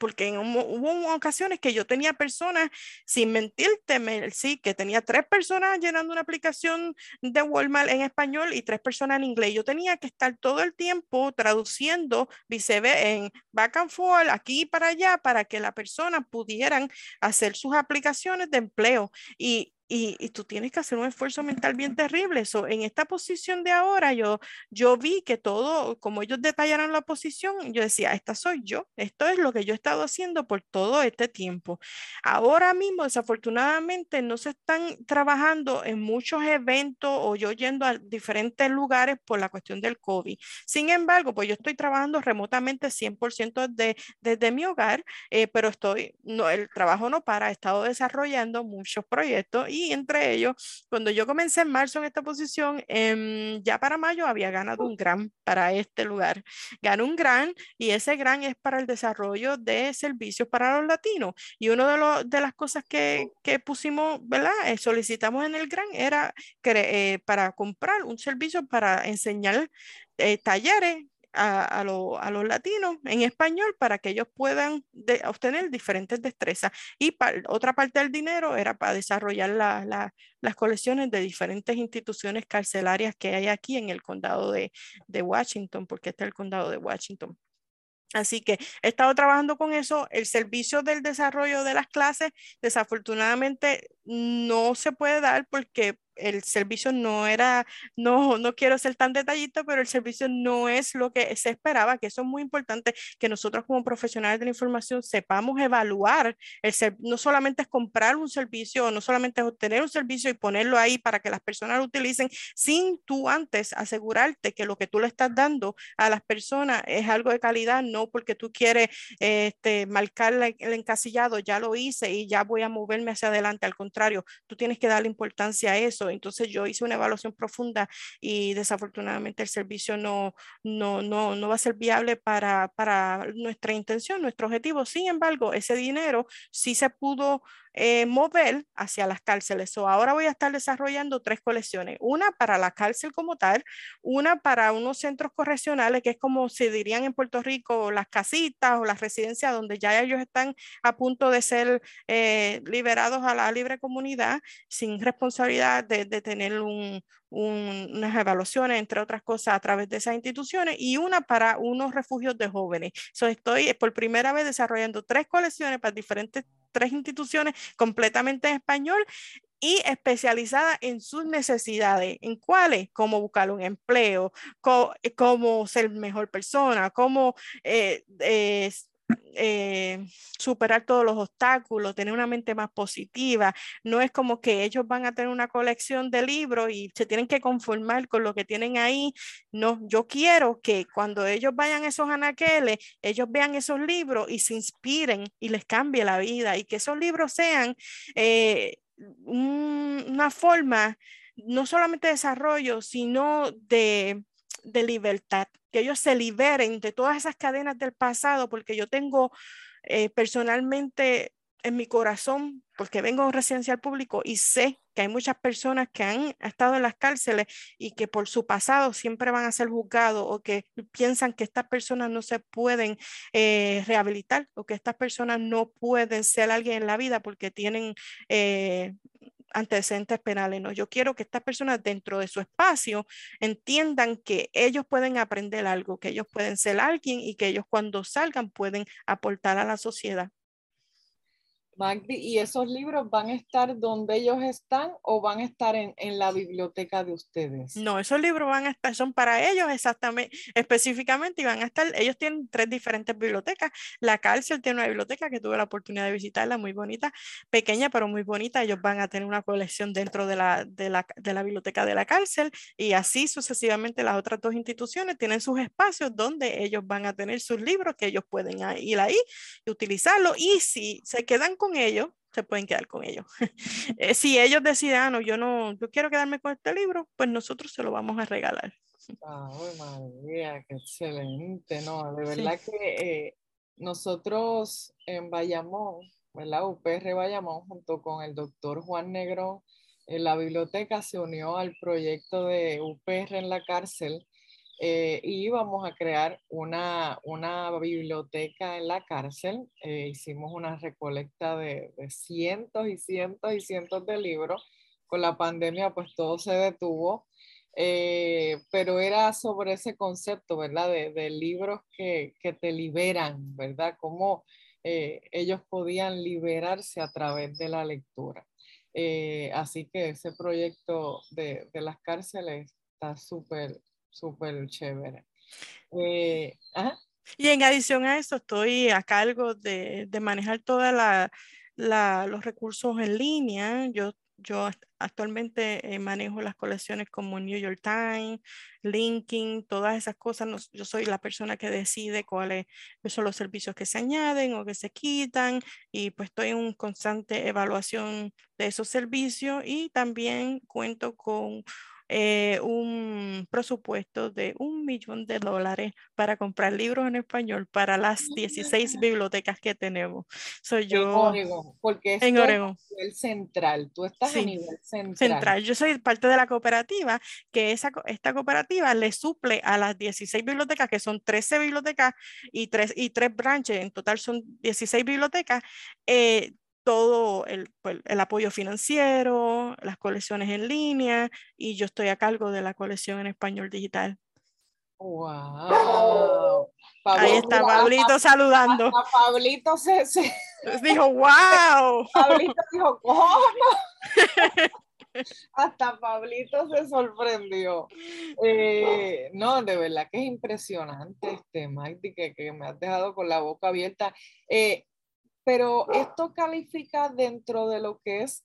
porque hubo ocasiones que yo tenía personas, sin mentirte, sí, que tenía tres personas llenando una aplicación de Walmart en español y tres personas en inglés. Yo tenía que estar todo el tiempo traduciendo viceversa en back and forth, aquí para allá, para que la persona pudieran hacer sus aplicaciones de empleo. Y y, tú tienes que hacer un esfuerzo mental bien terrible. So, en esta posición de ahora, yo, yo vi que todo, como ellos detallaron la posición, yo decía, esta soy yo, esto es lo que yo he estado haciendo por todo este tiempo. Ahora mismo, desafortunadamente, no se están trabajando en muchos eventos o yo yendo a diferentes lugares por la cuestión del COVID. Sin embargo, pues yo estoy trabajando remotamente 100% de, desde mi hogar, eh, pero estoy, no, el trabajo no para, he estado desarrollando muchos proyectos y entre ellos, cuando yo comencé en marzo en esta posición, em, ya para mayo había ganado un gran para este lugar. Ganó un gran y ese gran es para el desarrollo de servicios para los latinos. Y una de, los, de las cosas que, que pusimos, ¿verdad? Eh, solicitamos en el gran era eh, para comprar un servicio para enseñar eh, talleres a, los latinos en español para que ellos puedan obtener diferentes destrezas. Y otra parte del dinero era para desarrollar las colecciones de diferentes instituciones carcelarias que hay aquí en el condado de, de Washington, porque este es el condado de Washington. Así que he estado trabajando con eso. El servicio del desarrollo de las clases, desafortunadamente, no se puede dar porque el servicio no era, no, no quiero ser tan detallista, pero el servicio no es lo que se esperaba, que eso es muy importante, que nosotros como profesionales de la información sepamos evaluar, el no solamente es comprar un servicio, no solamente es obtener un servicio y ponerlo ahí para que las personas lo utilicen, sin tú antes asegurarte que lo que tú le estás dando a las personas es algo de calidad, no porque tú quieres este, marcar el encasillado, ya lo hice y ya voy a moverme hacia adelante, al contrario, tú tienes que darle importancia a eso entonces yo hice una evaluación profunda y desafortunadamente el servicio no, no, no, no va a ser viable para, para nuestra intención, nuestro objetivo. Sin embargo, ese dinero sí se pudo eh, mover hacia las cárceles. o ahora voy a estar desarrollando tres colecciones, una para la cárcel como tal, una para unos centros correccionales, que es como se dirían en Puerto Rico las casitas o las residencias donde ya ellos están a punto de ser eh, liberados a la libre comunidad sin responsabilidad de, de tener un, unas evaluaciones, entre otras cosas, a través de esas instituciones y una para unos refugios de jóvenes. So, estoy por primera vez desarrollando tres colecciones para diferentes tres instituciones completamente en español y especializada en sus necesidades. ¿En cuáles? Cómo buscar un empleo, cómo, ser mejor persona, cómo eh, eh, superar todos los obstáculos, tener una mente más positiva. No es como que ellos van a tener una colección de libros y se tienen que conformar con lo que tienen ahí. No, yo quiero que cuando ellos vayan a esos anaqueles, ellos vean esos libros y se inspiren y les cambie la vida y que esos libros sean eh, una forma no solamente de desarrollo, sino de libertad, que ellos se liberen de todas esas cadenas del pasado, porque yo tengo eh, personalmente en mi corazón, porque vengo de un residencial público y sé que hay muchas personas que han estado en las cárceles y que por su pasado siempre van a ser juzgados o que piensan que estas personas no se pueden eh, rehabilitar o que estas personas no pueden ser alguien en la vida porque tienen eh, antecedentes penales. No, yo quiero que estas personas dentro de su espacio entiendan que ellos pueden aprender algo, que ellos pueden ser alguien y que ellos cuando salgan pueden aportar a la sociedad. Magdi, ¿y esos libros van a estar donde ellos están o van a estar en, en, la biblioteca de ustedes? No, esos libros van a estar, son para ellos exactamente, específicamente, y van a estar, ellos tienen tres diferentes bibliotecas. La cárcel tiene una biblioteca que tuve la oportunidad de visitarla, muy bonita, pequeña, pero muy bonita. Ellos van a tener una colección dentro de la, de la, de la biblioteca de la cárcel y así sucesivamente las otras dos instituciones tienen sus espacios donde ellos van a tener sus libros que ellos pueden ir ahí y utilizarlo. Y si se quedan con ellos, se pueden quedar con ellos. (laughs) Eh, si ellos deciden, ah, no, yo no, yo quiero quedarme con este libro, pues nosotros se lo vamos a regalar. Madre mía, qué excelente, no, de verdad que eh, nosotros en Bayamón, ¿verdad? UPR Bayamón, junto con el doctor Juan Negro, en la biblioteca se unió al proyecto de UPR en la cárcel eh, y íbamos a crear una, una biblioteca en la cárcel. Eh, hicimos una recolecta de, de, cientos y cientos y cientos de libros. Con la pandemia, pues todo se detuvo, eh, pero era sobre ese concepto, ¿verdad? De, de libros que, que, te liberan, ¿verdad? Cómo ellos podían liberarse a través de la lectura. así que ese proyecto de, de las cárceles está súper, súper chévere. Eh, y en adición a eso, estoy a cargo de, de manejar todos la, los recursos en línea. Yo, yo actualmente eh, manejo las colecciones como New York Times, Linking, todas esas cosas. yo soy la persona que decide cuáles son los servicios que se añaden o que se quitan y pues estoy en constante evaluación de esos servicios y también cuento con eh, un presupuesto de un millón de dólares para comprar libros en español para las 16 bibliotecas que tenemos. Soy yo. En Oregon, porque es en Oregon. nivel central. Tú estás en nivel central. Central. Yo soy parte de la cooperativa, que esa, esta cooperativa le suple a las 16 bibliotecas, que son 13 bibliotecas y 3, y 3 branches, en total son 16 bibliotecas. Eh, todo pues, el, apoyo financiero, las colecciones en línea y yo estoy a cargo de la colección en español digital. ¡Wow! Ahí está Pablito saludando. Pablito se, (laughs) dijo, ¡Wow! (laughs) Pablito dijo, ¿cómo? (laughs) Hasta Pablito se sorprendió. Eh, no, de verdad que es impresionante este Mike, que, que me has dejado con la boca abierta. Eh, pero esto califica dentro de lo que es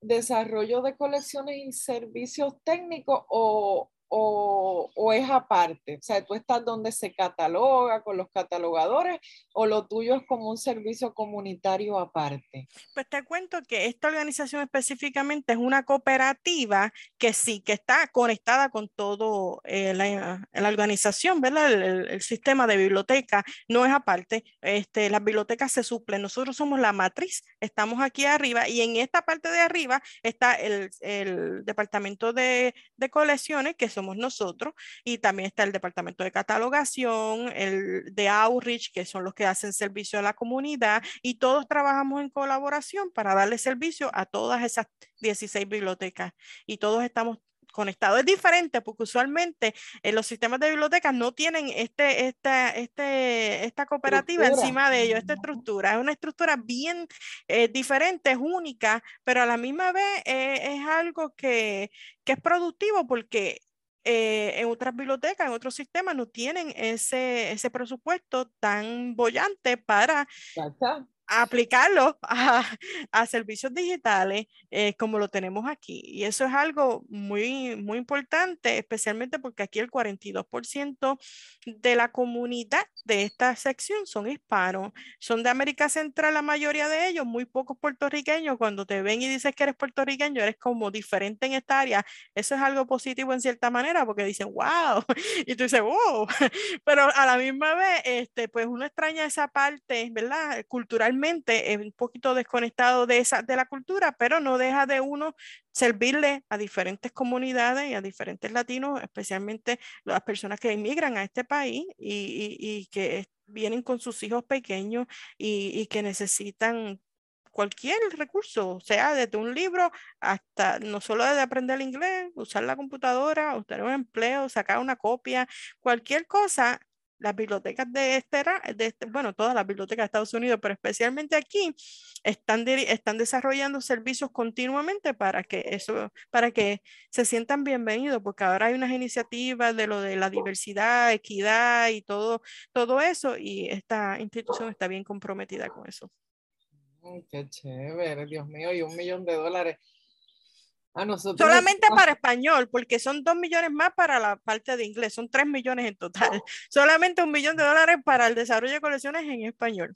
desarrollo de colecciones y servicios técnicos o, o, es aparte? O sea, tú estás donde se cataloga con los catalogadores o lo tuyo es como un servicio comunitario aparte? Pues te cuento que esta organización específicamente es una cooperativa que sí, que está conectada con todo eh, la, la, organización, ¿verdad? El, sistema de biblioteca no es aparte. Este, las bibliotecas se suplen. Nosotros somos la matriz, estamos aquí arriba y en esta parte de arriba está el, el departamento de, de colecciones que son somos nosotros, y también está el departamento de catalogación, el de outreach, que son los que hacen servicio a la comunidad, y todos trabajamos en colaboración para darle servicio a todas esas 16 bibliotecas, y todos estamos conectados. Es diferente porque usualmente en los sistemas de bibliotecas no tienen este, esta, este, esta cooperativa encima de ellos, esta estructura. Es una estructura bien eh, diferente, es única, pero a la misma vez eh, es algo que, que es productivo porque eh, en otras bibliotecas, en otros sistemas, no tienen ese, ese presupuesto tan bollante para aplicarlo a, a, servicios digitales eh, como lo tenemos aquí. Y eso es algo muy, muy importante, especialmente porque aquí el 42% de la comunidad de esta sección son hispanos, son de América Central la mayoría de ellos, muy pocos puertorriqueños. Cuando te ven y dices que eres puertorriqueño, eres como diferente en esta área. Eso es algo positivo en cierta manera porque dicen, wow, (laughs) y tú dices, wow, (laughs) pero a la misma vez, este, pues uno extraña esa parte, ¿verdad? Culturalmente es un poquito desconectado de, esa, de la cultura, pero no deja de uno servirle a diferentes comunidades y a diferentes latinos, especialmente las personas que inmigran a este país y, y, que vienen con sus hijos pequeños y, que necesitan cualquier recurso, sea desde un libro hasta no solo de aprender inglés, usar la computadora, obtener un empleo, sacar una copia, cualquier cosa, las bibliotecas de este, de este, bueno, todas las bibliotecas de Estados Unidos, pero especialmente aquí, están, están desarrollando servicios continuamente para que eso, para que se sientan bienvenidos, porque ahora hay unas iniciativas de lo de la diversidad, equidad y todo, todo eso, y esta institución está bien comprometida con eso. qué chévere, Dios mío, y un millón de dólares Solamente para español, porque son dos millones más para la parte de inglés, son tres millones en total. (laughs) Solamente un millón de dólares para el desarrollo de colecciones en español.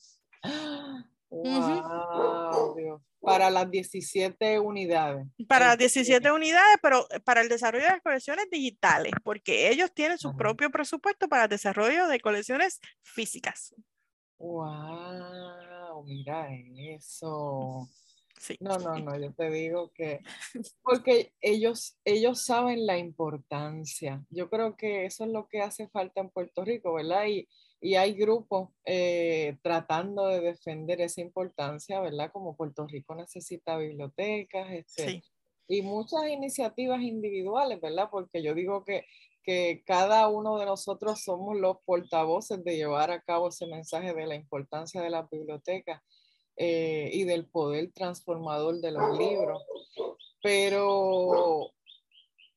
Para las 17 unidades. Para las 17 unidades, pero para el desarrollo de las colecciones digitales, porque ellos tienen su propio presupuesto para el desarrollo de colecciones físicas. ¡Wow! Mira eso. Sí. No, no, no, yo te digo que (laughs) porque ellos, ellos saben la importancia. Yo creo que eso es lo que hace falta en Puerto Rico, ¿verdad? Y, y hay grupos eh, tratando de defender esa importancia, ¿verdad? Como Puerto Rico necesita bibliotecas, este, y muchas iniciativas individuales, ¿verdad? Porque yo digo que, que cada uno de nosotros somos los portavoces de llevar a cabo ese mensaje de la importancia de las bibliotecas eh, y del poder transformador de los libros. Pero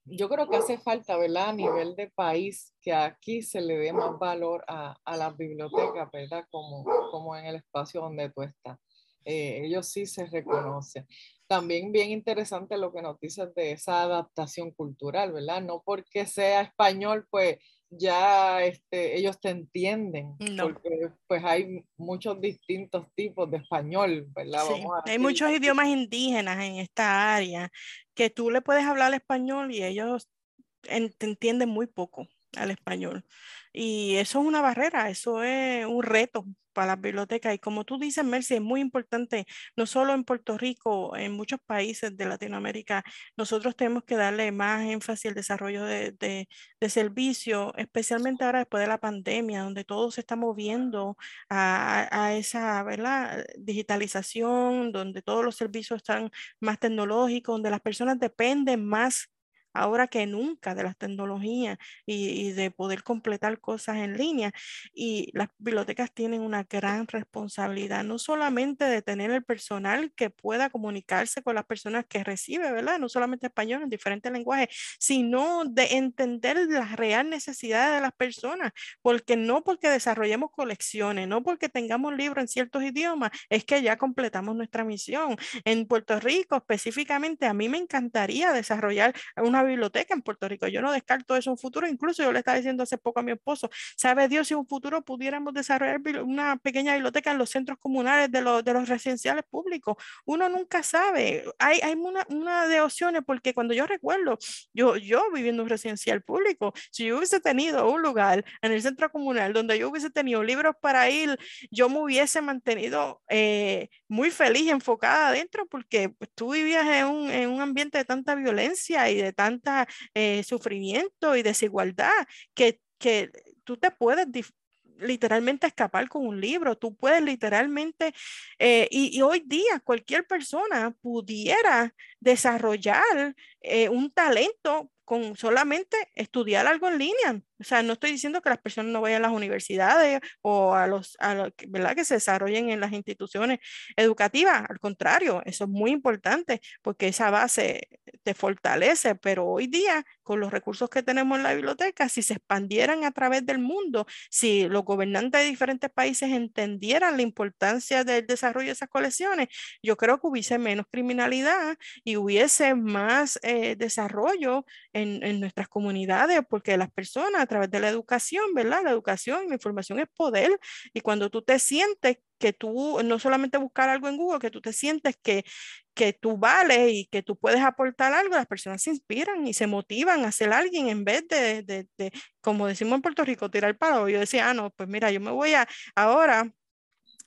yo creo que hace falta, ¿verdad? A nivel de país, que aquí se le dé más valor a, a las bibliotecas, ¿verdad? Como, como en el espacio donde tú estás. Eh, ellos sí se reconocen. También bien interesante lo que nos dices de esa adaptación cultural, ¿verdad? No porque sea español, pues ya este, ellos te entienden, porque pues hay muchos distintos tipos de español, ¿verdad? Sí, hay muchos idiomas indígenas en esta área que tú le puedes hablar español y ellos te entienden muy poco al español. Y eso es una barrera, eso es un reto para las bibliotecas. Y como tú dices, Mercy, es muy importante, no solo en Puerto Rico, en muchos países de Latinoamérica, nosotros tenemos que darle más énfasis al desarrollo de, de, servicios, especialmente ahora después de la pandemia, donde todo se está moviendo a, a esa ¿verdad? digitalización, donde todos los servicios están más tecnológicos, donde las personas dependen más ahora que nunca de las tecnologías y, de poder completar cosas en línea. Y las bibliotecas tienen una gran responsabilidad, no solamente de tener el personal que pueda comunicarse con las personas que recibe, ¿verdad? No solamente español en diferentes lenguajes, sino de entender las real necesidades de las personas, porque no porque desarrollemos colecciones, no porque tengamos libros en ciertos idiomas, es que ya completamos nuestra misión. En Puerto Rico específicamente, a mí me encantaría desarrollar una biblioteca en Puerto Rico. Yo no descarto eso en futuro. Incluso yo le estaba diciendo hace poco a mi esposo, ¿sabe Dios si en un futuro pudiéramos desarrollar una pequeña biblioteca en los centros comunales de los, de los residenciales públicos? Uno nunca sabe. Hay, hay una, una de opciones porque cuando yo recuerdo, yo, yo viviendo en un residencial público, si yo hubiese tenido un lugar en el centro comunal donde yo hubiese tenido libros para ir, yo me hubiese mantenido eh, muy feliz enfocada adentro porque pues, tú vivías en un, en un ambiente de tanta violencia y de tanta eh, sufrimiento y desigualdad que, que tú te puedes literalmente escapar con un libro, tú puedes literalmente, eh, y, hoy día cualquier persona pudiera desarrollar eh, un talento con solamente estudiar algo en línea. O sea, no estoy diciendo que las personas no vayan a las universidades o a los, ¿verdad? Que se desarrollen en las instituciones educativas. Al contrario, eso es muy importante porque esa base te fortalece, pero hoy día, con los recursos que tenemos en la biblioteca, si se expandieran a través del mundo, si los gobernantes de diferentes países entendieran la importancia del desarrollo de esas colecciones, yo creo que hubiese menos criminalidad y hubiese más eh, desarrollo en, nuestras comunidades, porque las personas través de la educación, ¿verdad? La educación y la información es poder, y cuando tú te sientes que tú, no solamente buscar algo en Google, que tú te sientes que, que tú vales y que tú puedes aportar algo, las personas se inspiran y se motivan a ser alguien en vez de, de, de como decimos en Puerto Rico, tirar paro. Yo decía, ah, no, pues mira, yo me voy a ahora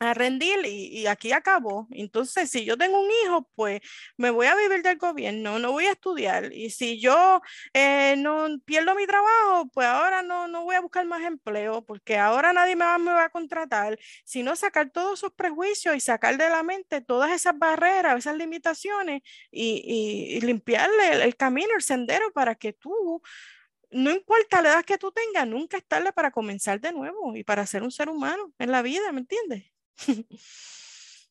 a rendir y, aquí acabó. Entonces, si yo tengo un hijo, pues me voy a vivir del gobierno, no voy a estudiar. Y si yo eh, no pierdo mi trabajo, pues ahora no, no voy a buscar más empleo, porque ahora nadie va, me va a contratar, sino sacar todos esos prejuicios y sacar de la mente todas esas barreras, esas limitaciones y, limpiarle el, camino, el sendero para que tú no importa la edad que tú tengas, nunca es tarde para comenzar de nuevo y para ser un ser humano en la vida, ¿me entiendes?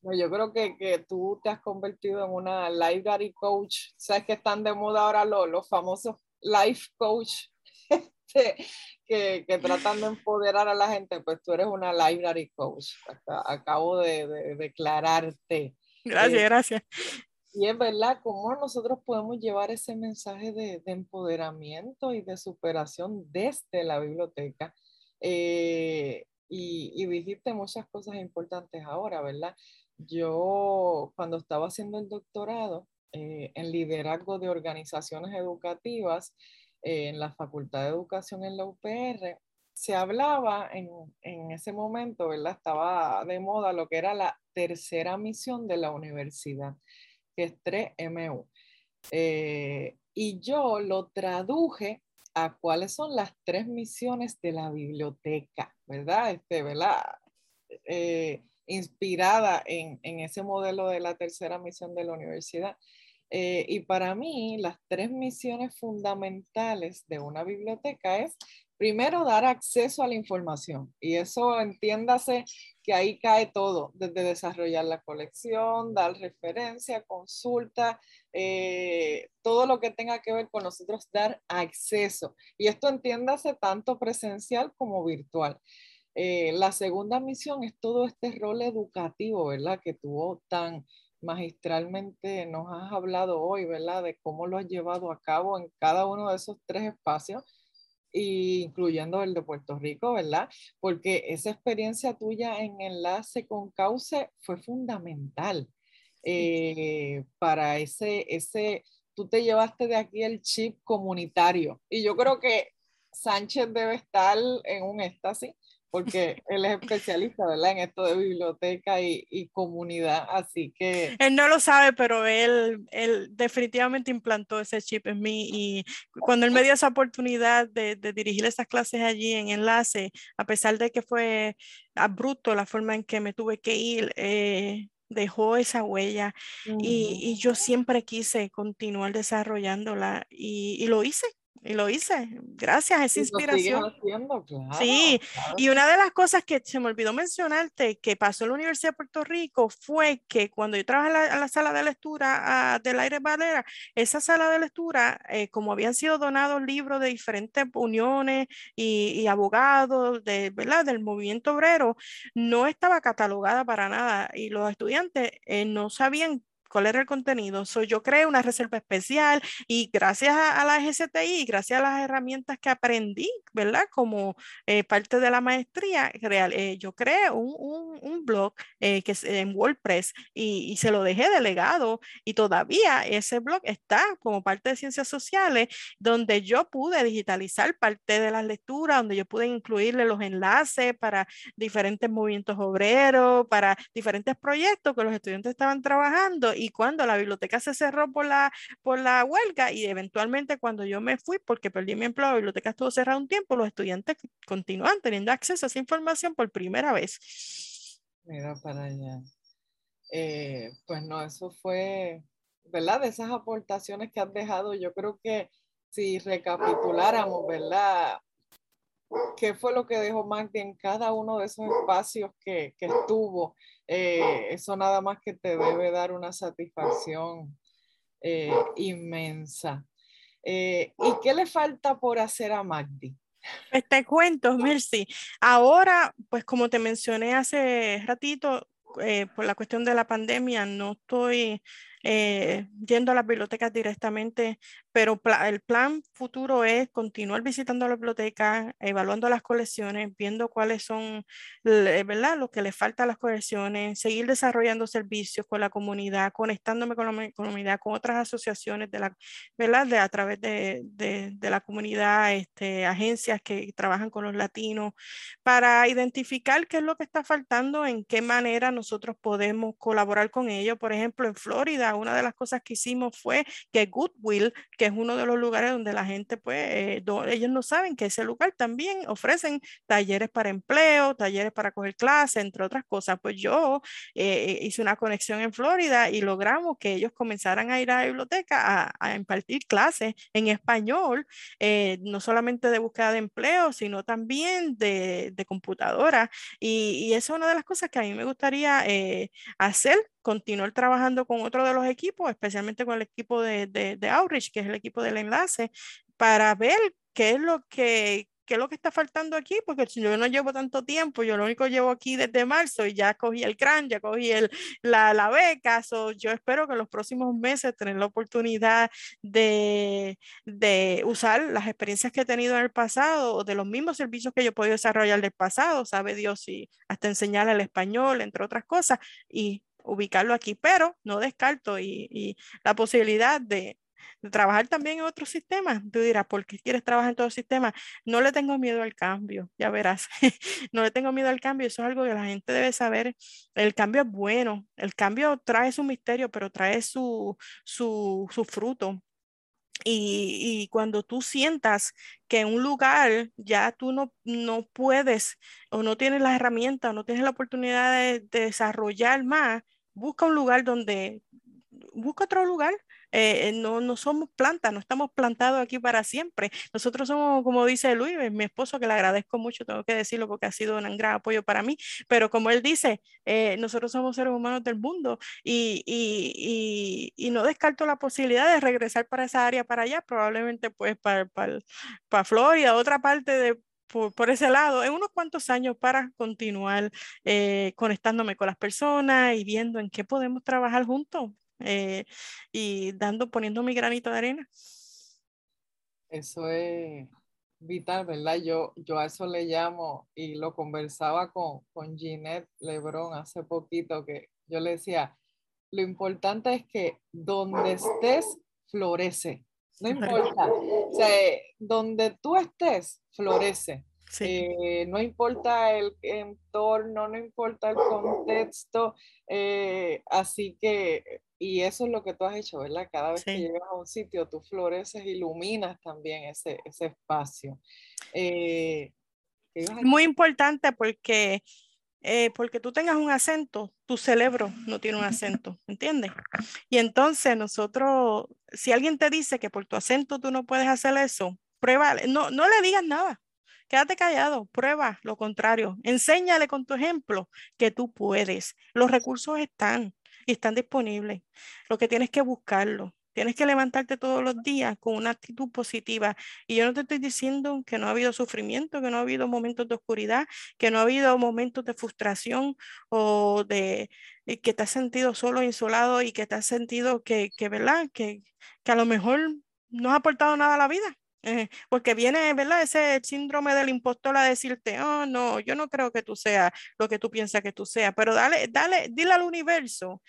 Yo creo que, que, tú te has convertido en una library coach. Sabes que están de moda ahora los, los famosos life coach (laughs) este, que, que, tratan de empoderar a la gente. Pues tú eres una library coach. acabo de, de, declararte. Gracias, eh, gracias. Y es verdad, cómo nosotros podemos llevar ese mensaje de, de empoderamiento y de superación desde la biblioteca. Eh, y, dijiste muchas cosas importantes ahora, ¿verdad? Yo cuando estaba haciendo el doctorado eh, en liderazgo de organizaciones educativas eh, en la Facultad de Educación en la UPR, se hablaba en, en, ese momento, ¿verdad? Estaba de moda lo que era la tercera misión de la universidad. que es 3MU. Eh, y yo lo traduje a cuáles son las tres misiones de la biblioteca, ¿verdad? Este, ¿verdad? Eh, inspirada en, ese modelo de la tercera misión de la universidad. Eh, y para mí, las tres misiones fundamentales de una biblioteca es, primero, dar acceso a la información. Y eso entiéndase que ahí cae todo, desde desarrollar la colección, dar referencia, consulta, eh, todo lo que tenga que ver con nosotros, dar acceso. Y esto entiéndase tanto presencial como virtual. Eh, la segunda misión es todo este rol educativo, ¿verdad? Que tuvo tan magistralmente, nos has hablado hoy, ¿verdad? De cómo lo has llevado a cabo en cada uno de esos tres espacios, incluyendo el de Puerto Rico, ¿verdad? Porque esa experiencia tuya en enlace con Cauce fue fundamental eh, para ese, ese, tú te llevaste de aquí el chip comunitario. Y yo creo que Sánchez debe estar en un éxtasis porque él es especialista, ¿verdad? En esto de biblioteca y, comunidad, así que... Él no lo sabe, pero él, él definitivamente implantó ese chip en mí y cuando él me dio esa oportunidad de, dirigir esas clases allí en enlace, a pesar de que fue abrupto la forma en que me tuve que ir, eh, dejó esa huella y, yo siempre quise continuar desarrollándola y, y lo hice y lo hice, gracias esa inspiración. sí, y una de las cosas que se me olvidó mencionarte que pasó en la Universidad de Puerto Rico fue que cuando yo trabajé en la, sala de lectura uh, del aire Valera, esa sala de lectura, eh, como habían sido donados libros de diferentes uniones y, abogados de, ¿verdad? del movimiento obrero, no estaba catalogada para nada y los estudiantes eh, no sabían cuál era el contenido. So, yo creé una reserva especial y gracias a, la GCTI, gracias a las herramientas que aprendí, ¿verdad? Como eh, parte de la maestría, real, eh, yo creé un, un, blog eh, que es en WordPress y, y, se lo dejé delegado y todavía ese blog está como parte de ciencias sociales donde yo pude digitalizar parte de las lecturas, donde yo pude incluirle los enlaces para diferentes movimientos obreros, para diferentes proyectos que los estudiantes estaban trabajando y cuando la biblioteca se cerró por la, por la huelga y eventualmente cuando yo me fui porque perdí mi empleo, la biblioteca estuvo cerrada un tiempo, los estudiantes continúan teniendo acceso a esa información por primera vez. Mira para allá. Eh, pues no, eso fue, ¿verdad? De esas aportaciones que has dejado, yo creo que si recapituláramos, ¿verdad? ¿Qué fue lo que dejó Magdi en cada uno de esos espacios que, que estuvo? Eh, eso nada más que te debe dar una satisfacción eh, inmensa. Eh, ¿Y qué le falta por hacer a Magdi? Pues te cuento, Mercy. Ahora, pues como te mencioné hace ratito, por la cuestión de la pandemia, no estoy eh, yendo a las bibliotecas directamente, pero el plan futuro es continuar visitando la biblioteca, evaluando las colecciones, viendo cuáles son, ¿verdad? Lo que le falta a las colecciones, seguir desarrollando servicios con la comunidad, conectándome con la comunidad, con otras asociaciones de la, ¿verdad? De, a través de, de, de la comunidad, este, agencias que trabajan con los latinos, para identificar qué es lo que está faltando, en qué manera nosotros podemos colaborar con ellos. Por ejemplo, en Florida, una de las cosas que hicimos fue que Goodwill, que es uno de los lugares donde la gente, pues, eh, ellos no saben que ese lugar también ofrecen talleres para empleo, talleres para coger clases, entre otras cosas. Pues yo eh, hice una conexión en Florida y logramos que ellos comenzaran a ir a la biblioteca a, impartir clases en español, eh, no solamente de búsqueda de empleo, sino también de, computadora. Y, y, esa es una de las cosas que a mí me gustaría hacer continuar trabajando con otro de los equipos, especialmente con el equipo de, de, de Outreach, que es el equipo del enlace, para ver qué es lo que, qué es lo que está faltando aquí, porque yo no llevo tanto tiempo, yo lo único llevo aquí desde marzo y ya cogí el CRAN, ya cogí el, la, la beca, yo espero que en los próximos meses tener la oportunidad de, de usar las experiencias que he tenido en el pasado o de los mismos servicios que yo he podido desarrollar del pasado, sabe Dios, y hasta enseñar el español, entre otras cosas, y ubicarlo aquí, pero no descarto y, la posibilidad de, de trabajar también en otros sistemas. Tú dirás, ¿por qué quieres trabajar en todos sistemas? No le tengo miedo al cambio, ya verás. (laughs) no le tengo miedo al cambio, eso es algo que la gente debe saber. El cambio es bueno, el cambio trae su misterio, pero trae su, su, su fruto. Y, y, cuando tú sientas que en un lugar ya tú no, no puedes o no tienes las herramientas o no tienes la oportunidad de, de desarrollar más, busca un lugar donde, busca otro lugar eh, no, no somos plantas, no estamos plantados aquí para siempre. Nosotros somos, como dice Luis, mi esposo, que le agradezco mucho, tengo que decirlo porque ha sido un gran apoyo para mí, pero como él dice, eh, nosotros somos seres humanos del mundo y, y, y, no descarto la posibilidad de regresar para esa área, para allá, probablemente pues para, para, para Florida, otra parte de por, ese lado en unos cuantos años para continuar eh, conectándome con las personas y viendo en qué podemos trabajar juntos. Eh, y dando, poniendo mi granito de arena. Eso es vital, ¿verdad? Yo, yo a eso le llamo y lo conversaba con, con Ginette Lebron hace poquito, que yo le decía, lo importante es que donde estés, florece. No (laughs) importa. O sea, donde tú estés, florece. Eh, no importa el entorno, no importa el contexto. Eh, así que y eso es lo que tú has hecho, ¿verdad? Cada vez que llegas a un sitio, tú floreces, iluminas también ese, ese espacio. Eh, Muy importante porque, eh, porque tú tengas un acento, tu cerebro no tiene un acento, ¿entiendes? Y entonces nosotros, si alguien te dice que por tu acento tú no puedes hacer eso, prueba, no, no le digas nada. Quédate callado, prueba lo contrario. Enséñale con tu ejemplo que tú puedes. Los recursos están y están disponibles. Lo que tienes que buscarlo. Tienes que levantarte todos los días con una actitud positiva. Y yo no te estoy diciendo que no ha habido sufrimiento, que no ha habido momentos de oscuridad, que no ha habido momentos de frustración o de, que te has sentido solo, insolado y que te has sentido que, que ¿verdad? Que, que a lo mejor no ha aportado nada a la vida. Eh, porque viene, ¿verdad? Ese síndrome del impostor a decirte, oh, no, yo no creo que tú seas lo que tú piensas que tú seas, pero dale, dale, dile al universo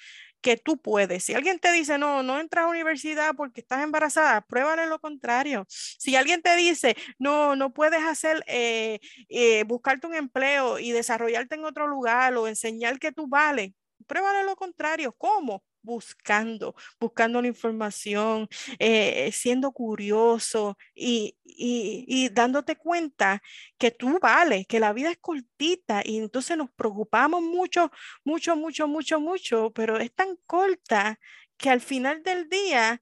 que tú puedes. Si alguien te dice, no, no entras a universidad porque estás embarazada, pruébale lo contrario. Si alguien te dice, no, no puedes hacer, eh, eh, buscarte un empleo y desarrollarte en otro lugar o enseñar que tú vales, pruébale lo contrario. ¿Cómo? Buscando, buscando la información, eh, siendo curioso y, y, dándote cuenta que tú vales, que la vida es cortita y entonces nos preocupamos mucho, mucho, mucho, mucho, mucho, pero es tan corta que al final del día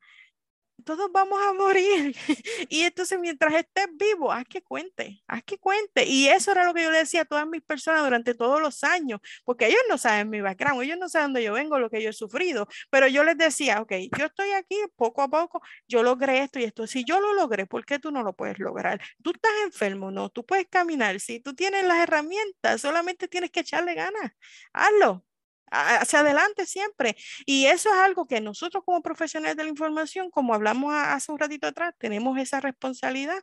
todos vamos a morir. (laughs) y entonces mientras estés vivo, haz que cuente, haz que cuente. Y eso era lo que yo le decía a todas mis personas durante todos los años, porque ellos no saben mi background, ellos no saben dónde yo vengo, lo que yo he sufrido, pero yo les decía, ok, yo estoy aquí poco a poco, yo logré esto y esto. Si yo lo logré, ¿por qué tú no lo puedes lograr? Tú estás enfermo, no, tú puedes caminar. Si tú tienes las herramientas, solamente tienes que echarle ganas. Hazlo, hacia adelante siempre. Y eso es algo que nosotros como profesionales de la información, como hablamos hace un ratito atrás, tenemos esa responsabilidad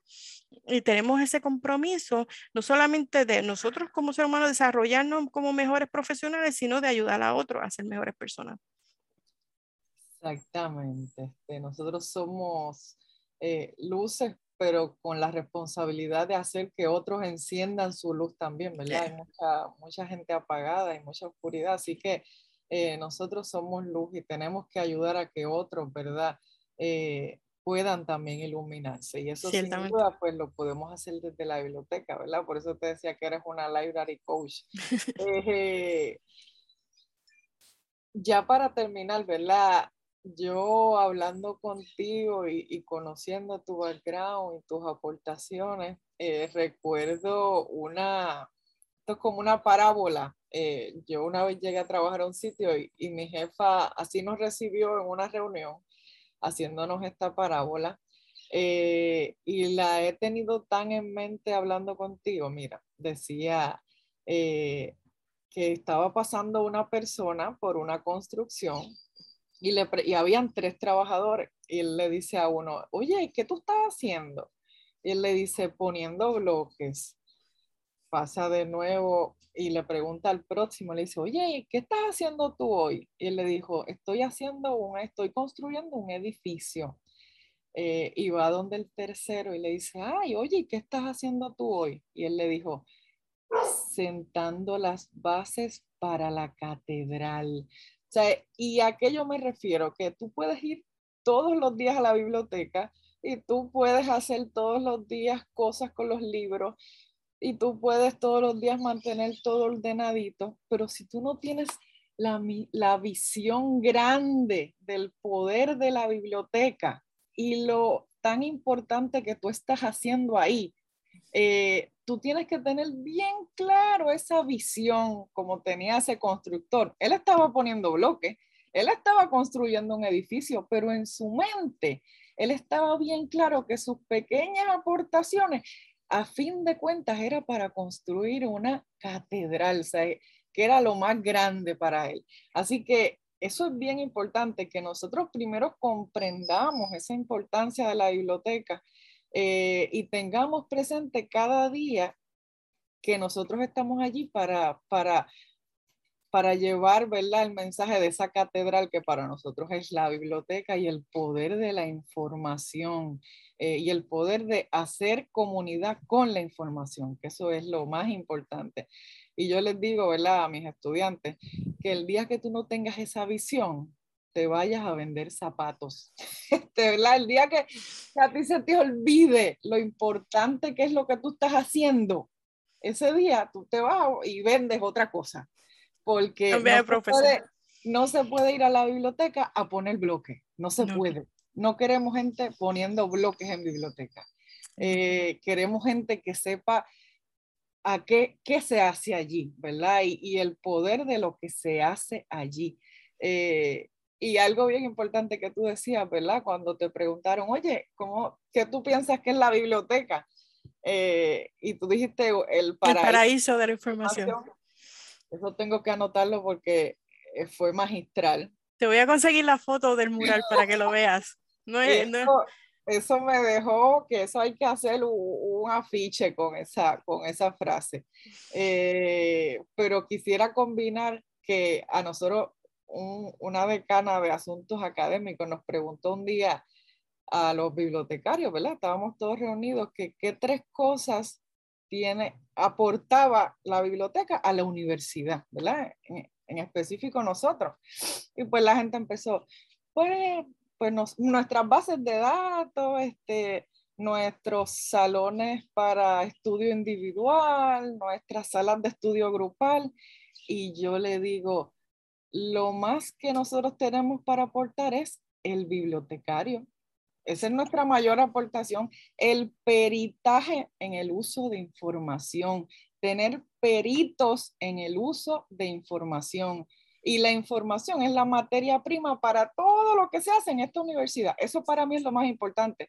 y tenemos ese compromiso, no solamente de nosotros como seres humanos desarrollarnos como mejores profesionales, sino de ayudar a otros a ser mejores personas. Exactamente. Este, nosotros somos eh, luces pero con la responsabilidad de hacer que otros enciendan su luz también, ¿verdad? Hay mucha, mucha gente apagada, hay mucha oscuridad, así que eh, nosotros somos luz y tenemos que ayudar a que otros, ¿verdad? Eh, puedan también iluminarse. Y eso sin duda, pues lo podemos hacer desde la biblioteca, ¿verdad? Por eso te decía que eres una library coach. (laughs) Eh, ya para terminar, ¿verdad? Yo hablando contigo y, conociendo tu background y tus aportaciones, eh, recuerdo una, esto es como una parábola. Eh, yo una vez llegué a trabajar a un sitio y, mi jefa así nos recibió en una reunión haciéndonos esta parábola. Eh, y la he tenido tan en mente hablando contigo. Mira, decía que estaba pasando una persona por una construcción y, le, y habían tres trabajadores y él le dice a uno, oye, ¿qué tú estás haciendo? Y él le dice, poniendo bloques. Pasa de nuevo y le pregunta al próximo, le dice, oye, ¿qué estás haciendo tú hoy? Y él le dijo, estoy haciendo un, estoy construyendo un edificio. eh, y va donde el tercero y le dice, ay, oye, ¿qué estás haciendo tú hoy? Y él le dijo, sentando las bases para la catedral. O sea, y a qué yo me refiero, que tú puedes ir todos los días a la biblioteca y tú puedes hacer todos los días cosas con los libros y tú puedes todos los días mantener todo ordenadito, pero si tú no tienes la, la visión grande del poder de la biblioteca y lo tan importante que tú estás haciendo ahí, eh, tú tienes que tener bien claro esa visión como tenía ese constructor. Él estaba poniendo bloques, él estaba construyendo un edificio, pero en su mente él estaba bien claro que sus pequeñas aportaciones, a fin de cuentas, era para construir una catedral, que era lo más grande para él. Así que eso es bien importante, que nosotros primero comprendamos esa importancia de la biblioteca eh, y tengamos presente cada día que nosotros estamos allí para, para, para llevar ¿verdad? el mensaje de esa catedral que para nosotros es la biblioteca y el poder de la información eh, y el poder de hacer comunidad con la información, que eso es lo más importante. Y yo les digo ¿verdad? a mis estudiantes que el día que tú no tengas esa visión, te vayas a vender zapatos. (laughs) Este, ¿verdad? El día que a ti se te olvide lo importante que es lo que tú estás haciendo, ese día tú te vas y vendes otra cosa. Porque no se, puede, no se, puede, ir a la biblioteca a poner bloques, no se puede. No queremos gente poniendo bloques en biblioteca. Eh, queremos gente que sepa a qué, qué se hace allí, ¿verdad? Y, y, el poder de lo que se hace allí. Eh, y algo bien importante que tú decías, ¿verdad? Cuando te preguntaron, oye, ¿cómo, ¿qué tú piensas que es la biblioteca? Eh, y tú dijiste el paraíso, el paraíso de la información. Eso tengo que anotarlo porque eh, fue magistral. Te voy a conseguir la foto del mural para que lo (laughs) veas. No es, eso, eso, me dejó que eso hay que hacer un, afiche con esa, con esa frase. Eh, pero quisiera combinar que a nosotros una decana de asuntos académicos nos preguntó un día a los bibliotecarios, ¿verdad? Estábamos todos reunidos, que qué tres cosas tiene, aportaba la biblioteca a la universidad, ¿verdad? En, específico nosotros. Y pues la gente empezó, pues, pues nuestras bases de datos, este, nuestros salones para estudio individual, nuestras salas de estudio grupal. Y yo le digo, lo más que nosotros tenemos para aportar es el bibliotecario. Esa es nuestra mayor aportación, el peritaje en el uso de información, tener peritos en el uso de información. Y la información es la materia prima para todo lo que se hace en esta universidad. Eso para mí es lo más importante.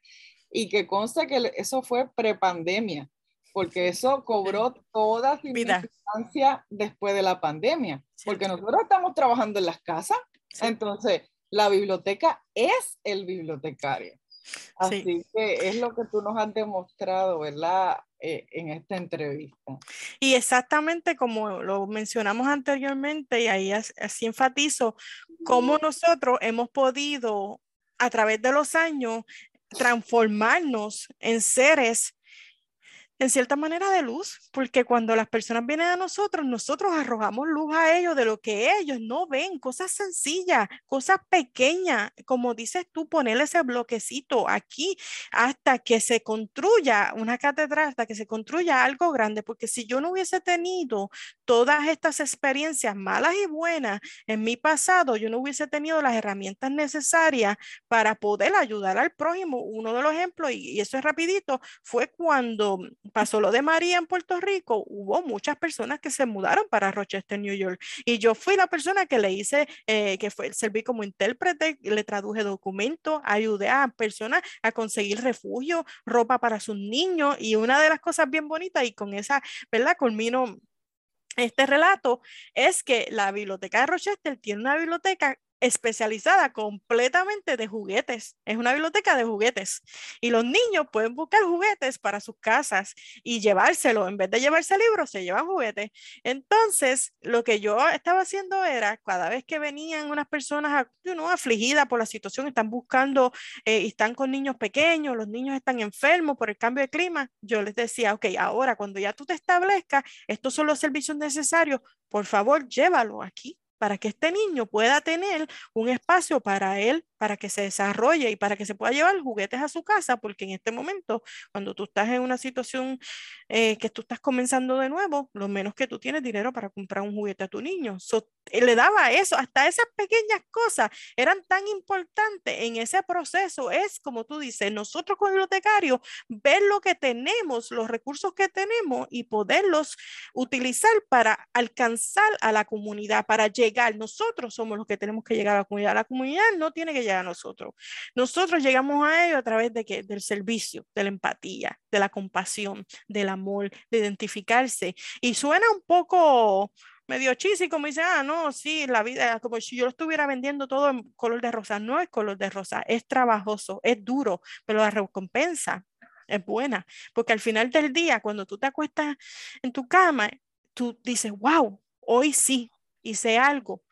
Y que conste que eso fue prepandemia porque eso cobró toda su importancia después de la pandemia, porque nosotros estamos trabajando en las casas, entonces la biblioteca es el bibliotecario. Así que es lo que tú nos has demostrado, ¿verdad? Eh, en esta entrevista. Y exactamente como lo mencionamos anteriormente, y ahí así enfatizo, cómo nosotros hemos podido a través de los años transformarnos en seres en cierta manera de luz, porque cuando las personas vienen a nosotros, nosotros arrojamos luz a ellos de lo que ellos no ven, cosas sencillas, cosas pequeñas, como dices tú, ponerle ese bloquecito aquí hasta que se construya una catedral, hasta que se construya algo grande, porque si yo no hubiese tenido todas estas experiencias malas y buenas en mi pasado, yo no hubiese tenido las herramientas necesarias para poder ayudar al prójimo. Uno de los ejemplos, y, eso es rapidito, fue cuando pasó lo de María en Puerto Rico, hubo muchas personas que se mudaron para Rochester, New York. Y yo fui la persona que le hice, eh, que fue, serví como intérprete, le traduje documentos, ayudé a personas a conseguir refugio, ropa para sus niños. Y una de las cosas bien bonitas, y con esa, ¿verdad? Culmino este relato, es que la biblioteca de Rochester tiene una biblioteca especializada completamente de juguetes. Es una biblioteca de juguetes. Y los niños pueden buscar juguetes para sus casas y llevárselo. En vez de llevarse libros, se llevan juguetes. Entonces, lo que yo estaba haciendo era, cada vez que venían unas personas you afligidas por la situación, están buscando eh, y están con niños pequeños, los niños están enfermos por el cambio de clima, yo les decía, ok, ahora cuando ya tú te establezcas, estos son los servicios necesarios, por favor, llévalo aquí para que este niño pueda tener un espacio para él, para que se desarrolle y para que se pueda llevar juguetes a su casa, porque en este momento, cuando tú estás en una situación eh, que tú estás comenzando de nuevo, lo menos que tú tienes dinero para comprar un juguete a tu niño. Eh, le daba eso, hasta esas pequeñas cosas eran tan importantes en ese proceso. Es como tú dices, nosotros como bibliotecarios, ver lo que tenemos, los recursos que tenemos y poderlos utilizar para alcanzar a la comunidad, para llegar. Nosotros somos los que tenemos que llegar a la comunidad. La comunidad no tiene que llegar a nosotros. Nosotros llegamos a ellos a través de qué? Del servicio, de la empatía, de la compasión, del amor, de identificarse. Y suena un poco medio chisi, como dice, ah, no, sí, la vida, como si yo lo estuviera vendiendo todo en color de rosa. No es color de rosa, es trabajoso, es duro, pero la recompensa es buena, porque al final del día, cuando tú te acuestas en tu cama, tú dices, wow, hoy sí hice algo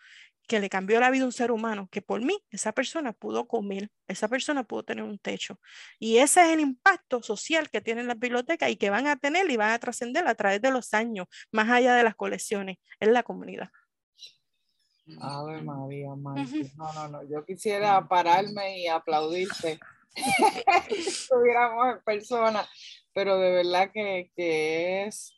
que le cambió la vida a un ser humano, que por mí esa persona pudo comer, esa persona pudo tener un techo. Y ese es el impacto social que tienen las bibliotecas y que van a tener y van a trascender a través de los años, más allá de las colecciones, en la comunidad. Ave María, María. No, no, no. Yo quisiera pararme y aplaudirte. (laughs) si estuviéramos en persona, pero de verdad que, que es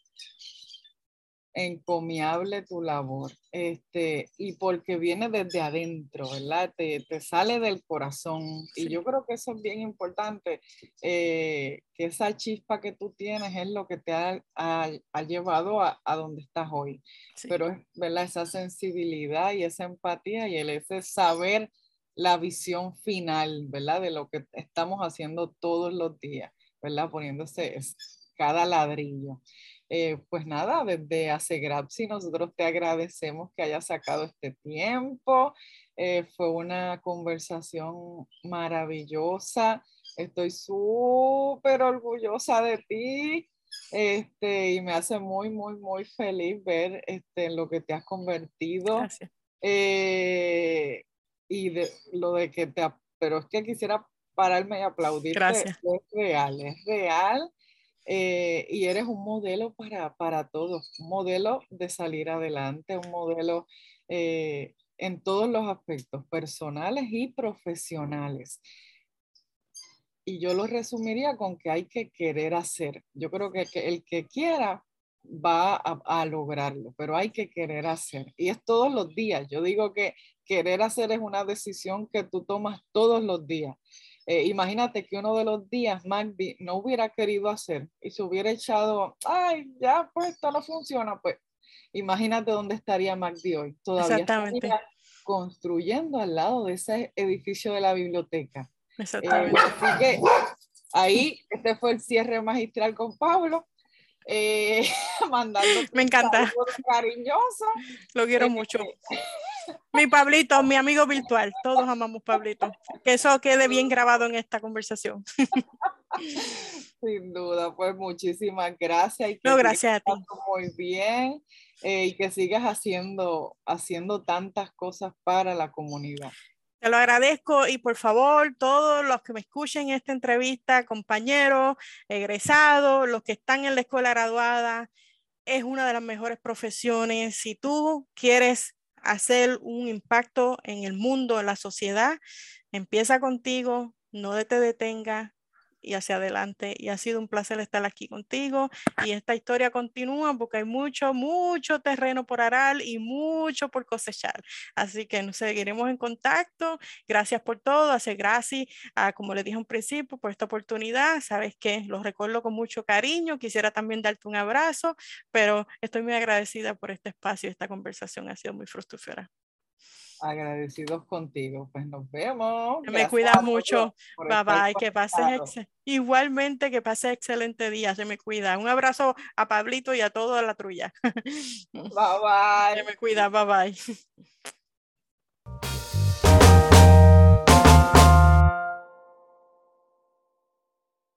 encomiable tu labor, este, y porque viene desde adentro, ¿verdad? Te, te sale del corazón. Y yo creo que eso es bien importante, eh, que esa chispa que tú tienes es lo que te ha, ha, llevado a, a, donde estás hoy. Pero, ¿verdad? Esa sensibilidad y esa empatía y el ese saber la visión final, ¿verdad? De lo que estamos haciendo todos los días, ¿verdad? Poniéndose cada ladrillo. Eh, pues nada, desde Grapsi nosotros te agradecemos que hayas sacado este tiempo. Eh, fue una conversación maravillosa. Estoy súper orgullosa de ti. Este, y me hace muy, muy, muy feliz ver este, lo que te has convertido. Eh, y de, lo de que te, pero es que quisiera pararme y aplaudir. Gracias. Es real, es real eh, y eres un modelo para, para, todos, un modelo de salir adelante, un modelo eh, en todos los aspectos personales y profesionales. Y yo lo resumiría con que hay que querer hacer. Yo creo que, el que quiera va a, a, lograrlo, pero hay que querer hacer. Y es todos los días. Yo digo que querer hacer es una decisión que tú tomas todos los días. Eh, imagínate que uno de los días Magdi no hubiera querido hacer y se hubiera echado, ay, ya, pues esto no funciona, pues imagínate dónde estaría Magdi hoy. Todavía Exactamente. construyendo al lado de ese edificio de la biblioteca. Eh, Exactamente. así que ahí, este fue el cierre magistral con Pablo. Eh, (laughs) mandando Me encanta. cariñoso. Lo quiero mucho. Mi Pablito, mi amigo virtual, todos amamos Pablito. Que eso quede bien grabado en esta conversación. Sin duda, pues muchísimas gracias. Y no, gracias a ti. Muy bien eh, y que sigas haciendo, haciendo tantas cosas para la comunidad. Te lo agradezco y por favor, todos los que me escuchen esta entrevista, compañeros, egresados, los que están en la escuela graduada, es una de las mejores profesiones. Si tú quieres hacer un impacto en el mundo, en la sociedad, empieza contigo, no te detenga y hacia adelante. Y ha sido un placer estar aquí contigo. Y esta historia continúa porque hay mucho, mucho terreno por arar y mucho por cosechar. Así que nos seguiremos en contacto. Gracias por todo. Hace gracias, a, como le dije un principio, por esta oportunidad. Sabes que los recuerdo con mucho cariño. Quisiera también darte un abrazo, pero estoy muy agradecida por este espacio. Esta conversación ha sido muy fructífera agradecidos contigo. Pues nos vemos. Me cuidas mucho. bye bye. Que pases igualmente que pases excelente día. Se me cuida. Un abrazo a Pablito y a toda la trulla. (laughs) Bye bye. Se me cuida. Bye bye.